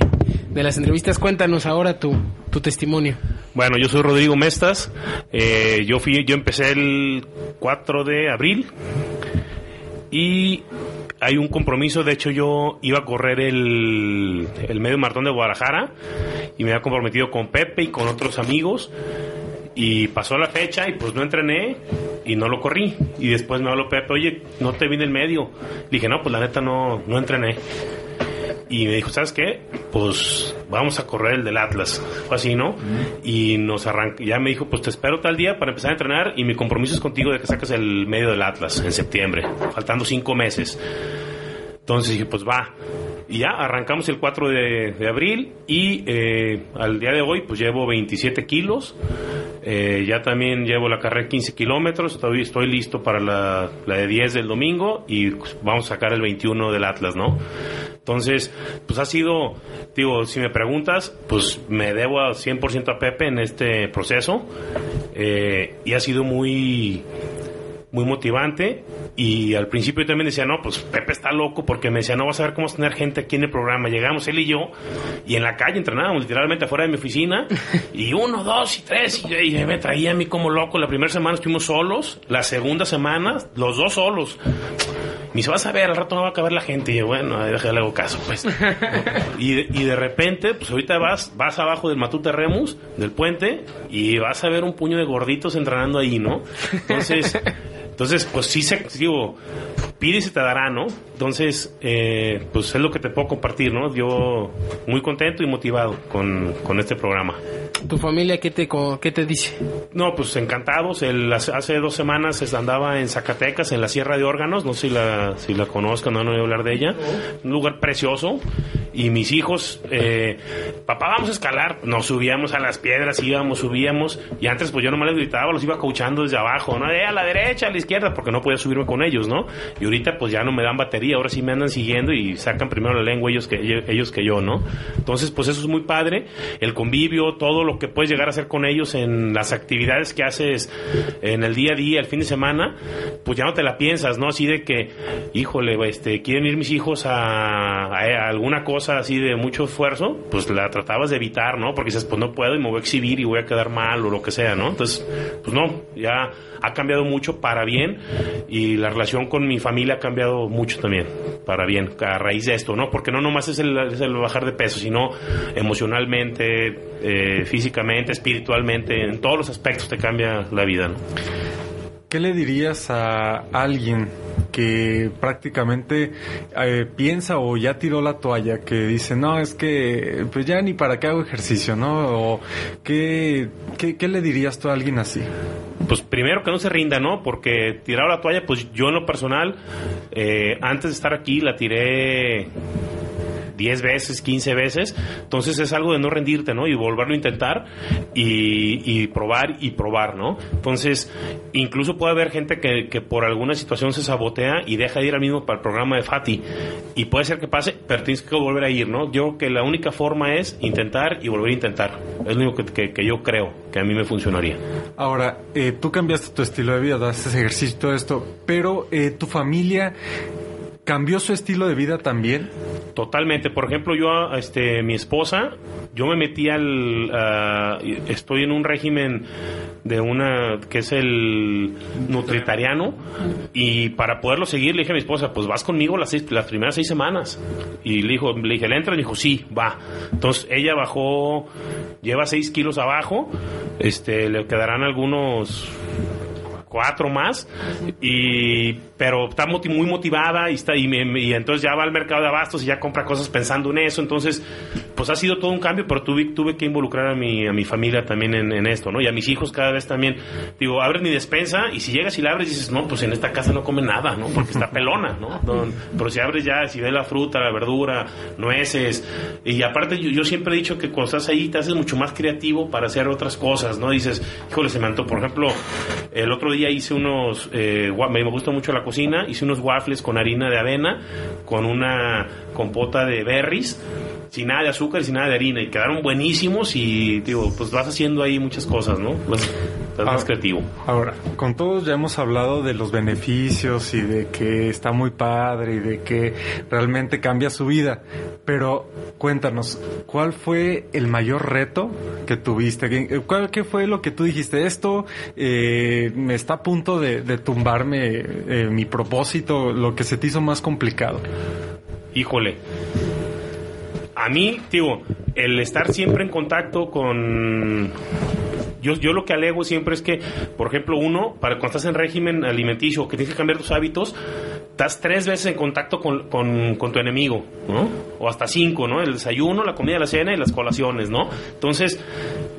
Speaker 2: de las entrevistas, cuéntanos ahora tu, tu testimonio.
Speaker 8: Bueno, yo soy Rodrigo Mestas. Eh, yo fui, yo empecé el 4 de abril y hay un compromiso, de hecho yo iba a correr el, el medio maratón de Guadalajara y me había comprometido con Pepe y con otros amigos y pasó la fecha y pues no entrené y no lo corrí y después me habló Pepe, oye, no te vine el medio. Le dije, no, pues la neta no, no entrené. Y me dijo, ¿sabes qué? Pues vamos a correr el del Atlas. Fue así, ¿no? Y nos arranca, ya me dijo, pues te espero tal día para empezar a entrenar y mi compromiso es contigo de que saques el medio del Atlas en septiembre, faltando cinco meses. Entonces dije, pues va. Y ya arrancamos el 4 de, abril y eh, al día de hoy pues llevo 27 kilos. Eh, ya también llevo la carrera 15 kilómetros. Estoy, estoy listo para la, de 10 del domingo y pues, vamos a sacar el 21 del Atlas, ¿no? Entonces, pues ha sido, digo, si me preguntas, pues me debo a 100% a Pepe en este proceso eh, y ha sido muy muy motivante y al principio también decía, no, pues Pepe está loco porque me decía, no vas a ver cómo tener gente aquí en el programa. Llegamos él y yo y en la calle entrenábamos literalmente afuera de mi oficina y uno, dos y tres y, me traía a mí como loco. La primera semana estuvimos solos, la segunda semana los dos solos. Me dice, vas a ver, al rato no va a caber la gente. Y yo, bueno, déjale hago caso, pues. y, de, y de repente, pues ahorita vas, vas abajo del Matute Remus, del puente, y vas a ver un puño de gorditos entrenando ahí, ¿no? Entonces, entonces, pues sí se, digo, pide y se te dará, ¿no? Entonces, eh, pues es lo que te puedo compartir, ¿no? Yo muy contento y motivado con, con este programa.
Speaker 2: ¿Tu familia qué te, qué te dice?
Speaker 8: No, pues encantados. El, hace dos semanas andaba en Zacatecas, en la Sierra de Órganos. No sé si la, si la conozcan, no, no voy a hablar de ella. Un lugar precioso. Y mis hijos, eh, papá, vamos a escalar. Nos subíamos a las piedras, íbamos, subíamos. Y antes, pues yo nomás les gritaba, los iba coachando desde abajo, ¿no? Eh, a la derecha, a la izquierda, porque no podía subirme con ellos, ¿no? Y ahorita, pues ya no me dan batería. Ahora sí me andan siguiendo y sacan primero la lengua ellos que, ellos que yo, ¿no? Entonces, pues eso es muy padre. El convivio, todo lo que puedes llegar a hacer con ellos en las actividades que haces en el día a día, el fin de semana, pues ya no te la piensas, ¿no? Así de que, híjole, este, quieren ir mis hijos a, a alguna cosa así de mucho esfuerzo, pues la tratabas de evitar, ¿no? Porque dices, pues no puedo y me voy a exhibir y voy a quedar mal o lo que sea, ¿no? Entonces, pues no, ya ha cambiado mucho para bien y la relación con mi familia ha cambiado mucho también para bien a raíz de esto, ¿no? Porque no nomás es el, bajar de peso, sino emocionalmente, eh, físicamente, espiritualmente, en todos los aspectos te cambia la vida, ¿no?
Speaker 3: ¿Qué le dirías a alguien que prácticamente eh, piensa o ya tiró la toalla, que dice, no, es que pues ya ni para qué hago ejercicio, ¿no? O ¿qué, qué, le dirías tú a alguien así?
Speaker 8: Pues primero que no se rinda, ¿no? Porque tirar la toalla, pues yo en lo personal, eh, antes de estar aquí la tiré 10 veces, 15 veces. Entonces es algo de no rendirte, ¿no? Y volverlo a intentar y, probar y probar, ¿no? Entonces, incluso puede haber gente que, que, por alguna situación se sabotea y deja de ir al mismo para el programa de Fati. Y puede ser que pase, pero tienes que volver a ir, ¿no? Yo creo que la única forma es intentar y volver a intentar. Es lo único que, que, yo creo que a mí me funcionaría.
Speaker 3: Ahora, eh, tú cambiaste tu estilo de vida, haces ejercicio todo esto, pero eh, tu familia ¿Cambió su estilo de vida también?
Speaker 8: Totalmente. Por ejemplo, yo, este, mi esposa, yo me metí al, estoy en un régimen de una, que es el nutritariano, y para poderlo seguir le dije a mi esposa, pues vas conmigo las, las primeras seis semanas. Y le, dijo, le dije, ¿le entra? Y dijo, sí, va. Entonces ella bajó, lleva seis kilos abajo, este, le quedarán algunos cuatro más y pero está muy motivada y está y, y, entonces ya va al mercado de abastos y ya compra cosas pensando en eso. Entonces pues ha sido todo un cambio pero tuve tuve que involucrar a mi a mi familia también en, esto no y a mis hijos cada vez también. Digo abres mi despensa y si llegas y la abres dices no pues en esta casa no come nada no porque está pelona no, pero si abres ya si ves la fruta la verdura nueces y aparte yo, siempre he dicho que cuando estás ahí te haces mucho más creativo para hacer otras cosas no dices híjole se me antojó por ejemplo el otro día hice unos, eh, me gusta mucho la cocina, hice unos waffles con harina de avena, con una compota de berries, sin nada de azúcar y sin nada de harina, y quedaron buenísimos y, digo, pues vas haciendo ahí muchas cosas, ¿no? Pues, estás más creativo.
Speaker 3: Ahora, con todos ya hemos hablado de los beneficios y de que está muy padre y de que realmente cambia su vida, pero cuéntanos, ¿cuál fue el mayor reto que tuviste? ¿Cuál, ¿Qué fue lo que tú dijiste? Esto eh, me está a punto de, tumbarme eh, mi propósito, lo que se te hizo más complicado.
Speaker 8: Híjole, a mí, digo, el estar siempre en contacto con... Yo, yo lo que alego siempre es que, por ejemplo, uno, para cuando estás en régimen alimenticio, que tienes que cambiar tus hábitos, estás tres veces en contacto con, con, tu enemigo, ¿no? O hasta cinco, ¿no? El desayuno, la comida, la cena y las colaciones, ¿no? Entonces,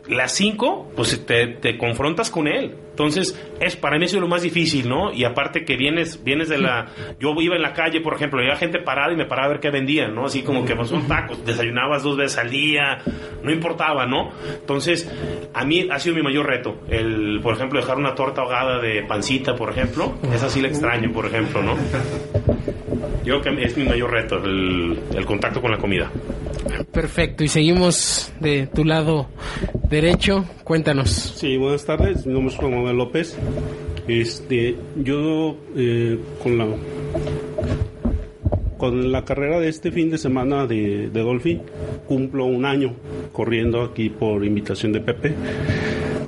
Speaker 8: las cinco, pues te, te confrontas con él. Entonces, es para mí eso es lo más difícil, ¿no? Y aparte que vienes, vienes de la. Yo iba en la calle, por ejemplo, había gente parada y me paraba a ver qué vendían, ¿no? Así como que pues, son tacos, desayunabas dos veces al día, no importaba, ¿no? Entonces, a mí ha sido mi mayor reto. El, por ejemplo, dejar una torta ahogada de pancita, por ejemplo, esa sí la extraño, por ejemplo, ¿no? Yo creo que es mi mayor reto, el, el contacto con la comida.
Speaker 2: Perfecto, y seguimos de tu lado derecho, cuéntanos.
Speaker 9: Sí, buenas tardes, mi nombre es Juan Manuel López. Este, yo eh, con la con la carrera de este fin de semana de, de cumplo un año corriendo aquí por invitación de Pepe.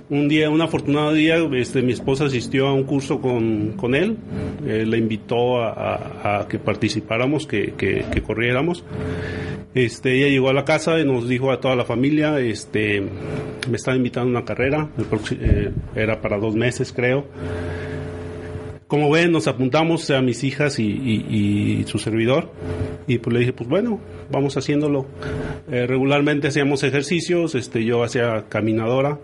Speaker 9: un día, un afortunado día, este, mi esposa asistió a un curso con, con él, la invitó a, que participáramos, que, que, corriéramos. Este, ella llegó a la casa y nos dijo a toda la familia, este, me están invitando a una carrera, eh, era para dos meses creo. Como ven, nos apuntamos a mis hijas y, su servidor. Y pues le dije, pues bueno, vamos haciéndolo. Eh, regularmente hacíamos ejercicios, este, yo hacía caminadora.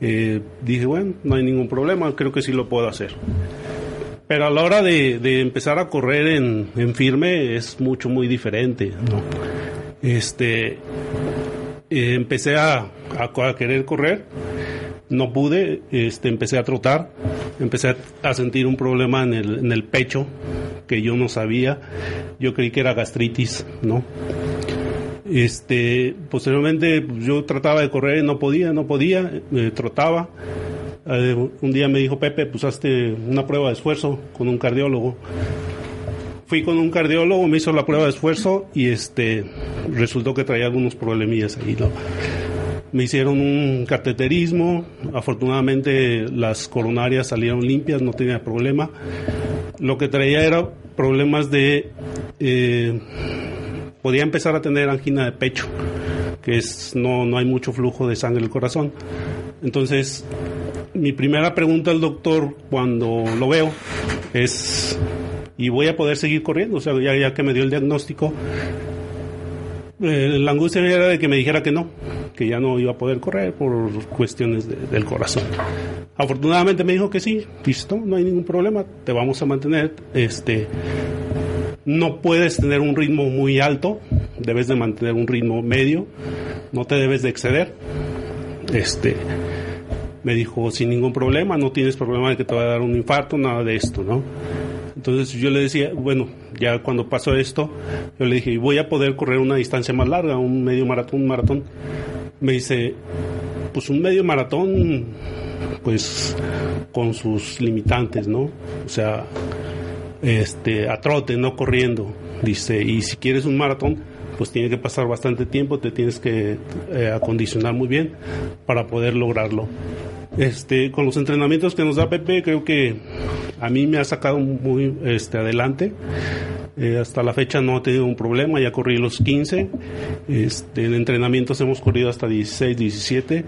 Speaker 9: Eh, dije, bueno, no hay ningún problema, creo que sí lo puedo hacer. Pero a la hora de, empezar a correr en, firme es mucho, muy diferente. Este, eh, empecé a, querer correr no pude, este, empecé a trotar, empecé a sentir un problema en el, en el pecho que yo no sabía, yo creí que era gastritis, ¿no? Este, posteriormente pues, yo trataba de correr, no podía, no podía, eh, trotaba. Eh, un día me dijo Pepe, pues hazte una prueba de esfuerzo con un cardiólogo. Fui con un cardiólogo, me hizo la prueba de esfuerzo y este resultó que traía algunos problemillas ahí, ¿no? Me hicieron un cateterismo, afortunadamente las coronarias salieron limpias, no tenía problema. Lo que traía era problemas de... Eh, podía empezar a tener angina de pecho, que es no, no hay mucho flujo de sangre en el corazón. Entonces, mi primera pregunta al doctor cuando lo veo es, ¿y voy a poder seguir corriendo? O sea, ya, que me dio el diagnóstico, eh, la angustia era de que me dijera que no, que ya no iba a poder correr por cuestiones del corazón. Afortunadamente me dijo que sí, listo, no hay ningún problema, te vamos a mantener, este, no puedes tener un ritmo muy alto, debes de mantener un ritmo medio, no te debes de exceder, este, me dijo sin ningún problema, no tienes problema de que te va a dar un infarto, nada de esto, ¿no? Entonces yo le decía, bueno, ya cuando pasó esto, yo le dije, voy a poder correr una distancia más larga, un medio maratón, un maratón. Me dice, pues un medio maratón, pues con sus limitantes, ¿no? O sea, este, a trote, no corriendo. Dice, y si quieres un maratón, pues tiene que pasar bastante tiempo, te tienes que eh, acondicionar muy bien para poder lograrlo. Este, con los entrenamientos que nos da Pepe, creo que a mí me ha sacado muy este, adelante. Eh, hasta la fecha no he tenido un problema, ya corrí los 15. Este, en entrenamientos hemos corrido hasta 16, 17.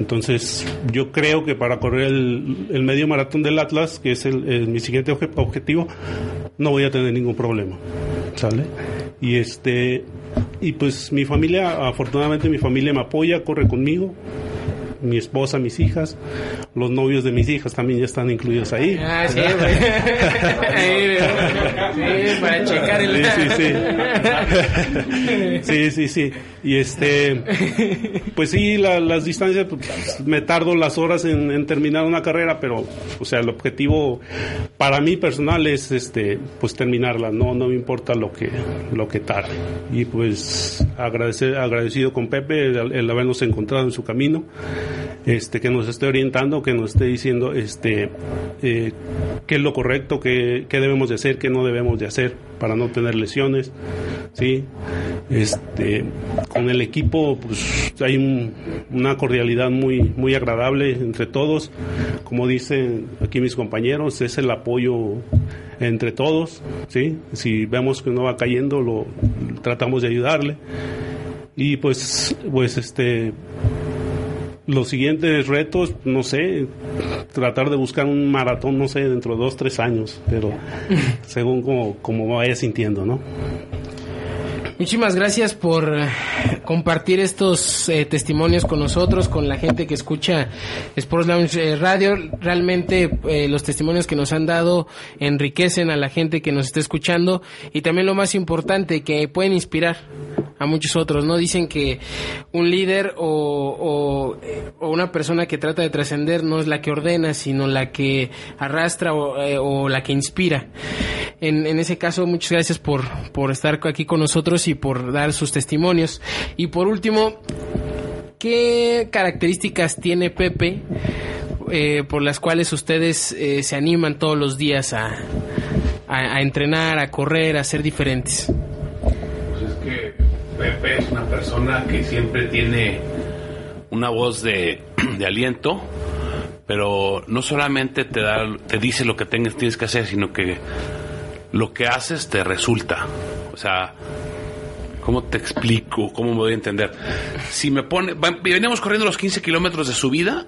Speaker 9: Entonces, yo creo que para correr el, medio maratón del Atlas, que es el, mi siguiente objetivo, no voy a tener ningún problema. ¿Sale? Y este, y pues mi familia, afortunadamente mi familia me apoya, corre conmigo mi esposa, mis hijas, los novios de mis hijas también ya están incluidos ahí. Ah, sí, sí, para checar el... Sí, sí, sí. sí, sí, sí. Y este, pues sí, las distancias, pues, me tardo las horas en, terminar una carrera, pero, o sea, el objetivo para mí personal es, este, pues terminarla, no, no me importa lo que, lo que tarde. Y pues agradecer, agradecido con Pepe el habernos encontrado en su camino este, que nos esté orientando, que nos esté diciendo este, eh, qué es lo correcto, qué, debemos de hacer, qué no debemos de hacer para no tener lesiones. ¿sí? Este, con el equipo pues, hay una cordialidad muy, muy agradable entre todos. Como dicen aquí mis compañeros, es el apoyo entre todos. ¿sí? Si vemos que no va cayendo, lo tratamos de ayudarle. Y pues, pues este los siguientes retos, no sé, tratar de buscar un maratón, no sé, dentro de dos, tres años, pero según como, como vaya sintiendo, ¿no?
Speaker 2: Muchísimas gracias por eh, compartir estos eh, testimonios con nosotros, con la gente que escucha Sports Lounge eh, Radio. Realmente los testimonios que nos han dado enriquecen a la gente que nos está escuchando y también lo más importante, que pueden inspirar a muchos otros, ¿no? Dicen que un líder o, o, una persona que trata de trascender no es la que ordena, sino la que arrastra o, la que inspira. En, en ese caso, muchas gracias por, por estar aquí con nosotros y por dar sus testimonios. Y por último, ¿qué características tiene Pepe eh, por las cuales ustedes eh, se animan todos los días a, a, entrenar, a correr, a ser diferentes?
Speaker 7: Pues es que Pepe es una persona que siempre tiene una voz de, aliento, pero no solamente te da, te dice lo que tengas, tienes que hacer, sino que lo que haces te resulta. O sea, ¿cómo te explico? ¿Cómo me voy a entender? Si me pone, venimos corriendo los 15 kilómetros de subida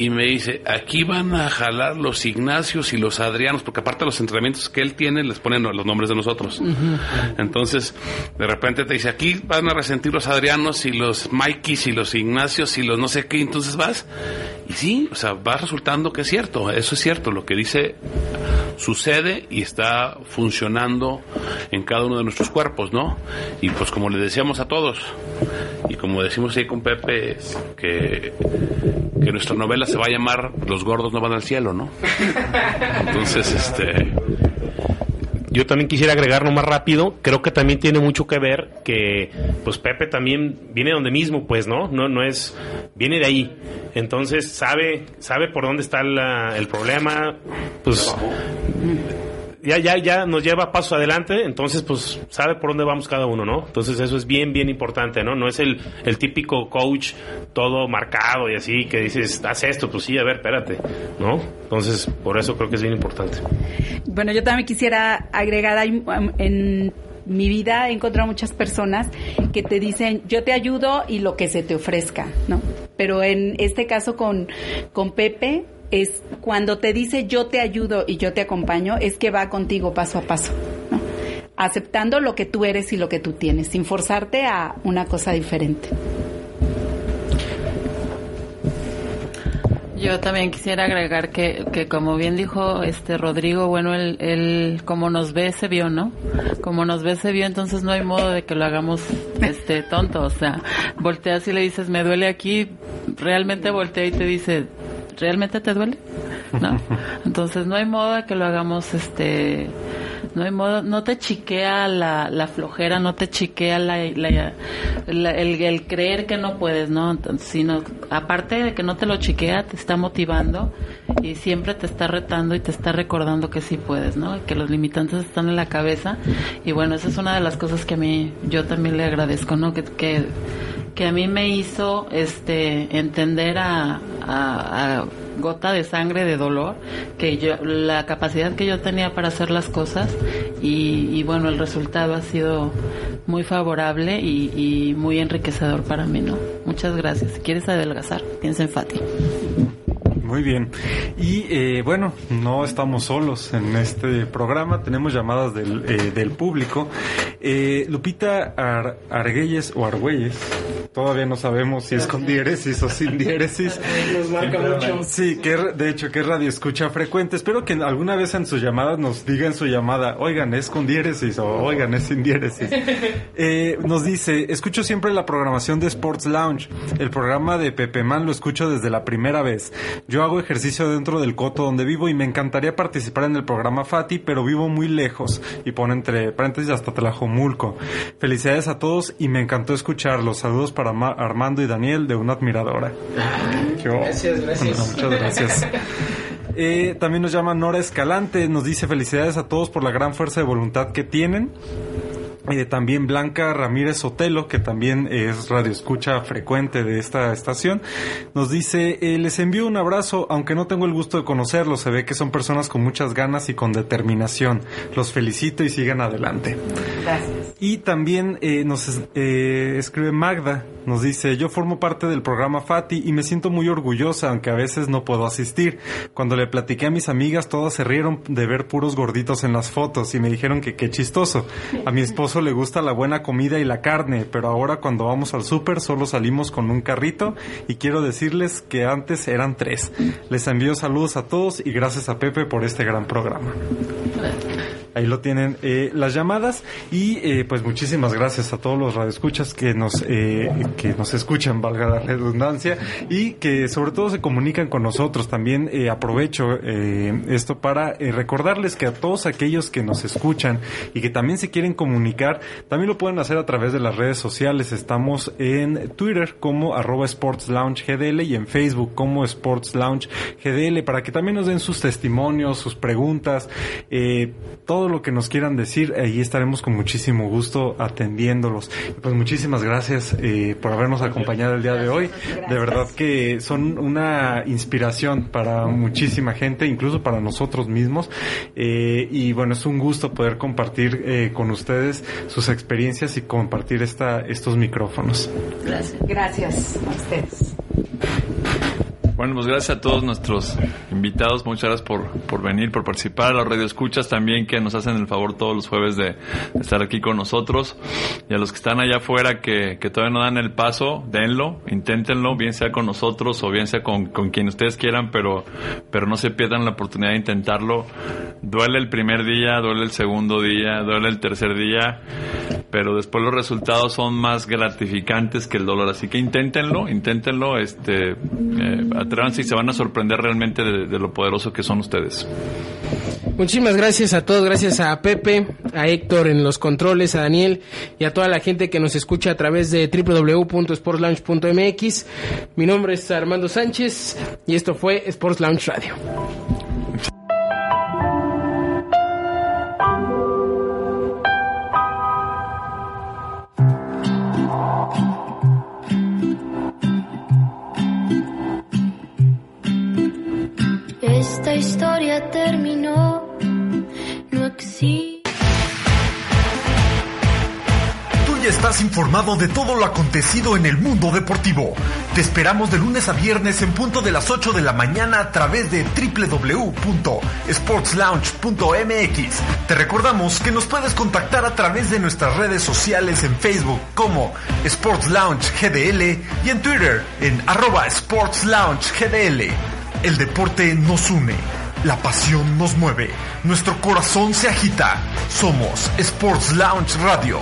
Speaker 7: y me dice, aquí van a jalar los Ignacios y los Adrianos, porque aparte de los entrenamientos que él tiene, les ponen los nombres de nosotros. Entonces, de repente te dice, aquí van a resentir los Adrianos y los Mikeys y los Ignacios y los no sé qué, entonces vas. Y sí, o sea, va resultando que es cierto, eso es cierto, lo que dice sucede y está funcionando en cada uno de nuestros cuerpos, ¿no? Y pues como le decíamos a todos, y como decimos ahí con Pepe, que, que nuestra novela se va a llamar Los gordos no van al cielo, ¿no? Entonces, este
Speaker 8: yo también quisiera agregar más rápido, creo que también tiene mucho que ver que pues Pepe también viene donde mismo, pues, ¿no? No no es viene de ahí. Entonces sabe sabe por dónde está el problema, pues ya, ya, ya nos lleva paso adelante, entonces pues sabe por dónde vamos cada uno, ¿no? Entonces eso es bien, bien importante, ¿no? No es el, el típico coach todo marcado y así que dices, haz esto, pues sí, a ver, espérate, ¿no? Entonces por eso creo que es bien importante.
Speaker 5: Bueno, yo también quisiera agregar en mi vida he encontrado muchas personas que te dicen, yo te ayudo y lo que se te ofrezca, ¿no? Pero en este caso con, con Pepe, es cuando te dice yo te ayudo y yo te acompaño, es que va contigo paso a paso, aceptando lo que tú eres y lo que tú tienes, sin forzarte a una cosa diferente.
Speaker 6: Yo también quisiera agregar que, que como bien dijo este Rodrigo, bueno, él, como nos ve se vio, ¿no? Como nos ve se vio, entonces no hay modo de que lo hagamos este tonto, o sea, volteas y le dices, me duele aquí, realmente voltea y te dice, ¿realmente te duele? ¿No? Entonces no hay modo de que lo hagamos, este, no hay modo, no te chiquea la, la flojera, no te chiquea la, el, creer que no puedes, ¿no? sino, aparte de que no te lo chiquea, te está motivando y siempre te está retando y te está recordando que sí puedes, ¿no? Que los limitantes están en la cabeza y bueno, esa es una de las cosas que a mí, yo también le agradezco, ¿no? Que, que que a mí me hizo este entender a, gota de sangre de dolor que yo la capacidad que yo tenía para hacer las cosas y, bueno el resultado ha sido muy favorable y, muy enriquecedor para mí no muchas gracias. Si quieres adelgazar piensa en Fati
Speaker 3: muy bien. Y eh, bueno, no estamos solos en este programa, tenemos llamadas del, eh, del público. Eh, Lupita Arguelles o Argüelles, todavía no sabemos si es con diéresis o sin diéresis. Nos marca mucho. Sí, que de hecho que radio escucha frecuente. Espero que alguna vez en sus llamadas nos digan su llamada, oigan, es con diéresis o oigan, es sin diéresis. nos dice, escucho siempre la programación de Sports Lounge. El programa de Pepe Man lo escucho desde la primera vez. Yo hago ejercicio dentro del coto donde vivo y me encantaría participar en el programa Fati, pero vivo muy lejos. Y pone entre paréntesis hasta Tlajomulco. Felicidades a todos y me encantó escucharlos. Saludos para Armando y Daniel de una admiradora.
Speaker 2: Gracias, gracias.
Speaker 3: muchas gracias. Eh, también nos llama Nora Escalante, nos dice felicidades a todos por la gran fuerza de voluntad que tienen. Eh, también Blanca Ramírez Otelo, que también es radioescucha frecuente de esta estación, nos dice, eh, les envío un abrazo, aunque no tengo el gusto de conocerlos, se ve que son personas con muchas ganas y con determinación. Los felicito y sigan adelante.
Speaker 5: Gracias.
Speaker 3: Y también eh, nos escribe Magda, nos dice, yo formo parte del programa Fati y me siento muy orgullosa, aunque a veces no puedo asistir. Cuando le platiqué a mis amigas, todas se rieron de ver puros gorditos en las fotos y me dijeron que qué chistoso. A mi esposo le gusta la buena comida y la carne, pero ahora cuando vamos al súper solo salimos con un carrito y quiero decirles que antes eran tres. Les envío saludos a todos y gracias a Pepe por este gran programa. Ahí lo tienen eh, las llamadas y eh, pues muchísimas gracias a todos los radioescuchas que nos eh, que nos escuchan, valga la redundancia y que sobre todo se comunican con nosotros. También aprovecho esto para recordarles que a todos aquellos que nos escuchan y que también se quieren comunicar, también lo pueden hacer a través de las redes sociales. Estamos en Twitter como arroba Sports Lounge GDL y en Facebook como Sports Lounge GDL para que también nos den sus testimonios, sus preguntas, todo lo que nos quieran decir, ahí estaremos con muchísimo gusto atendiéndolos. Pues muchísimas gracias eh, por habernos acompañado el día de hoy. De verdad que son una inspiración para muchísima gente, incluso para nosotros mismos. Eh, y bueno, es un gusto poder compartir eh, con ustedes sus experiencias y compartir esta, estos micrófonos.
Speaker 5: Gracias. Gracias a ustedes.
Speaker 4: Bueno, pues gracias a todos nuestros invitados, muchas gracias por, por venir, por participar, a los radioescuchas también que nos hacen el favor todos los jueves de, estar aquí con nosotros. Y a los que están allá afuera que, que, todavía no dan el paso, denlo, inténtenlo, bien sea con nosotros o bien sea con, con quien ustedes quieran, pero, pero no se pierdan la oportunidad de intentarlo. Duele el primer día, duele el segundo día, duele el tercer día, pero después los resultados son más gratificantes que el dolor, así que inténtenlo, inténtenlo, este, eh, y se van a sorprender realmente de, lo poderoso que son ustedes.
Speaker 2: Muchísimas gracias a todos, gracias a Pepe, a Héctor en los controles, a Daniel y a toda la gente que nos escucha a través de www.sportslaunch.mx. Mi nombre es Armando Sánchez y esto fue Sports Launch Radio.
Speaker 1: Terminó, no. Tú ya estás informado de todo lo acontecido en el mundo deportivo. Te esperamos de lunes a viernes en punto de las 8 de la mañana a través de www.sportslounge.mx. Te recordamos que nos puedes contactar a través de nuestras redes sociales en Facebook como Sports Lounge GDL y en Twitter en arroba Sports Lounge GDL. El deporte nos une. La pasión nos mueve, nuestro corazón se agita. Somos Sports Lounge Radio.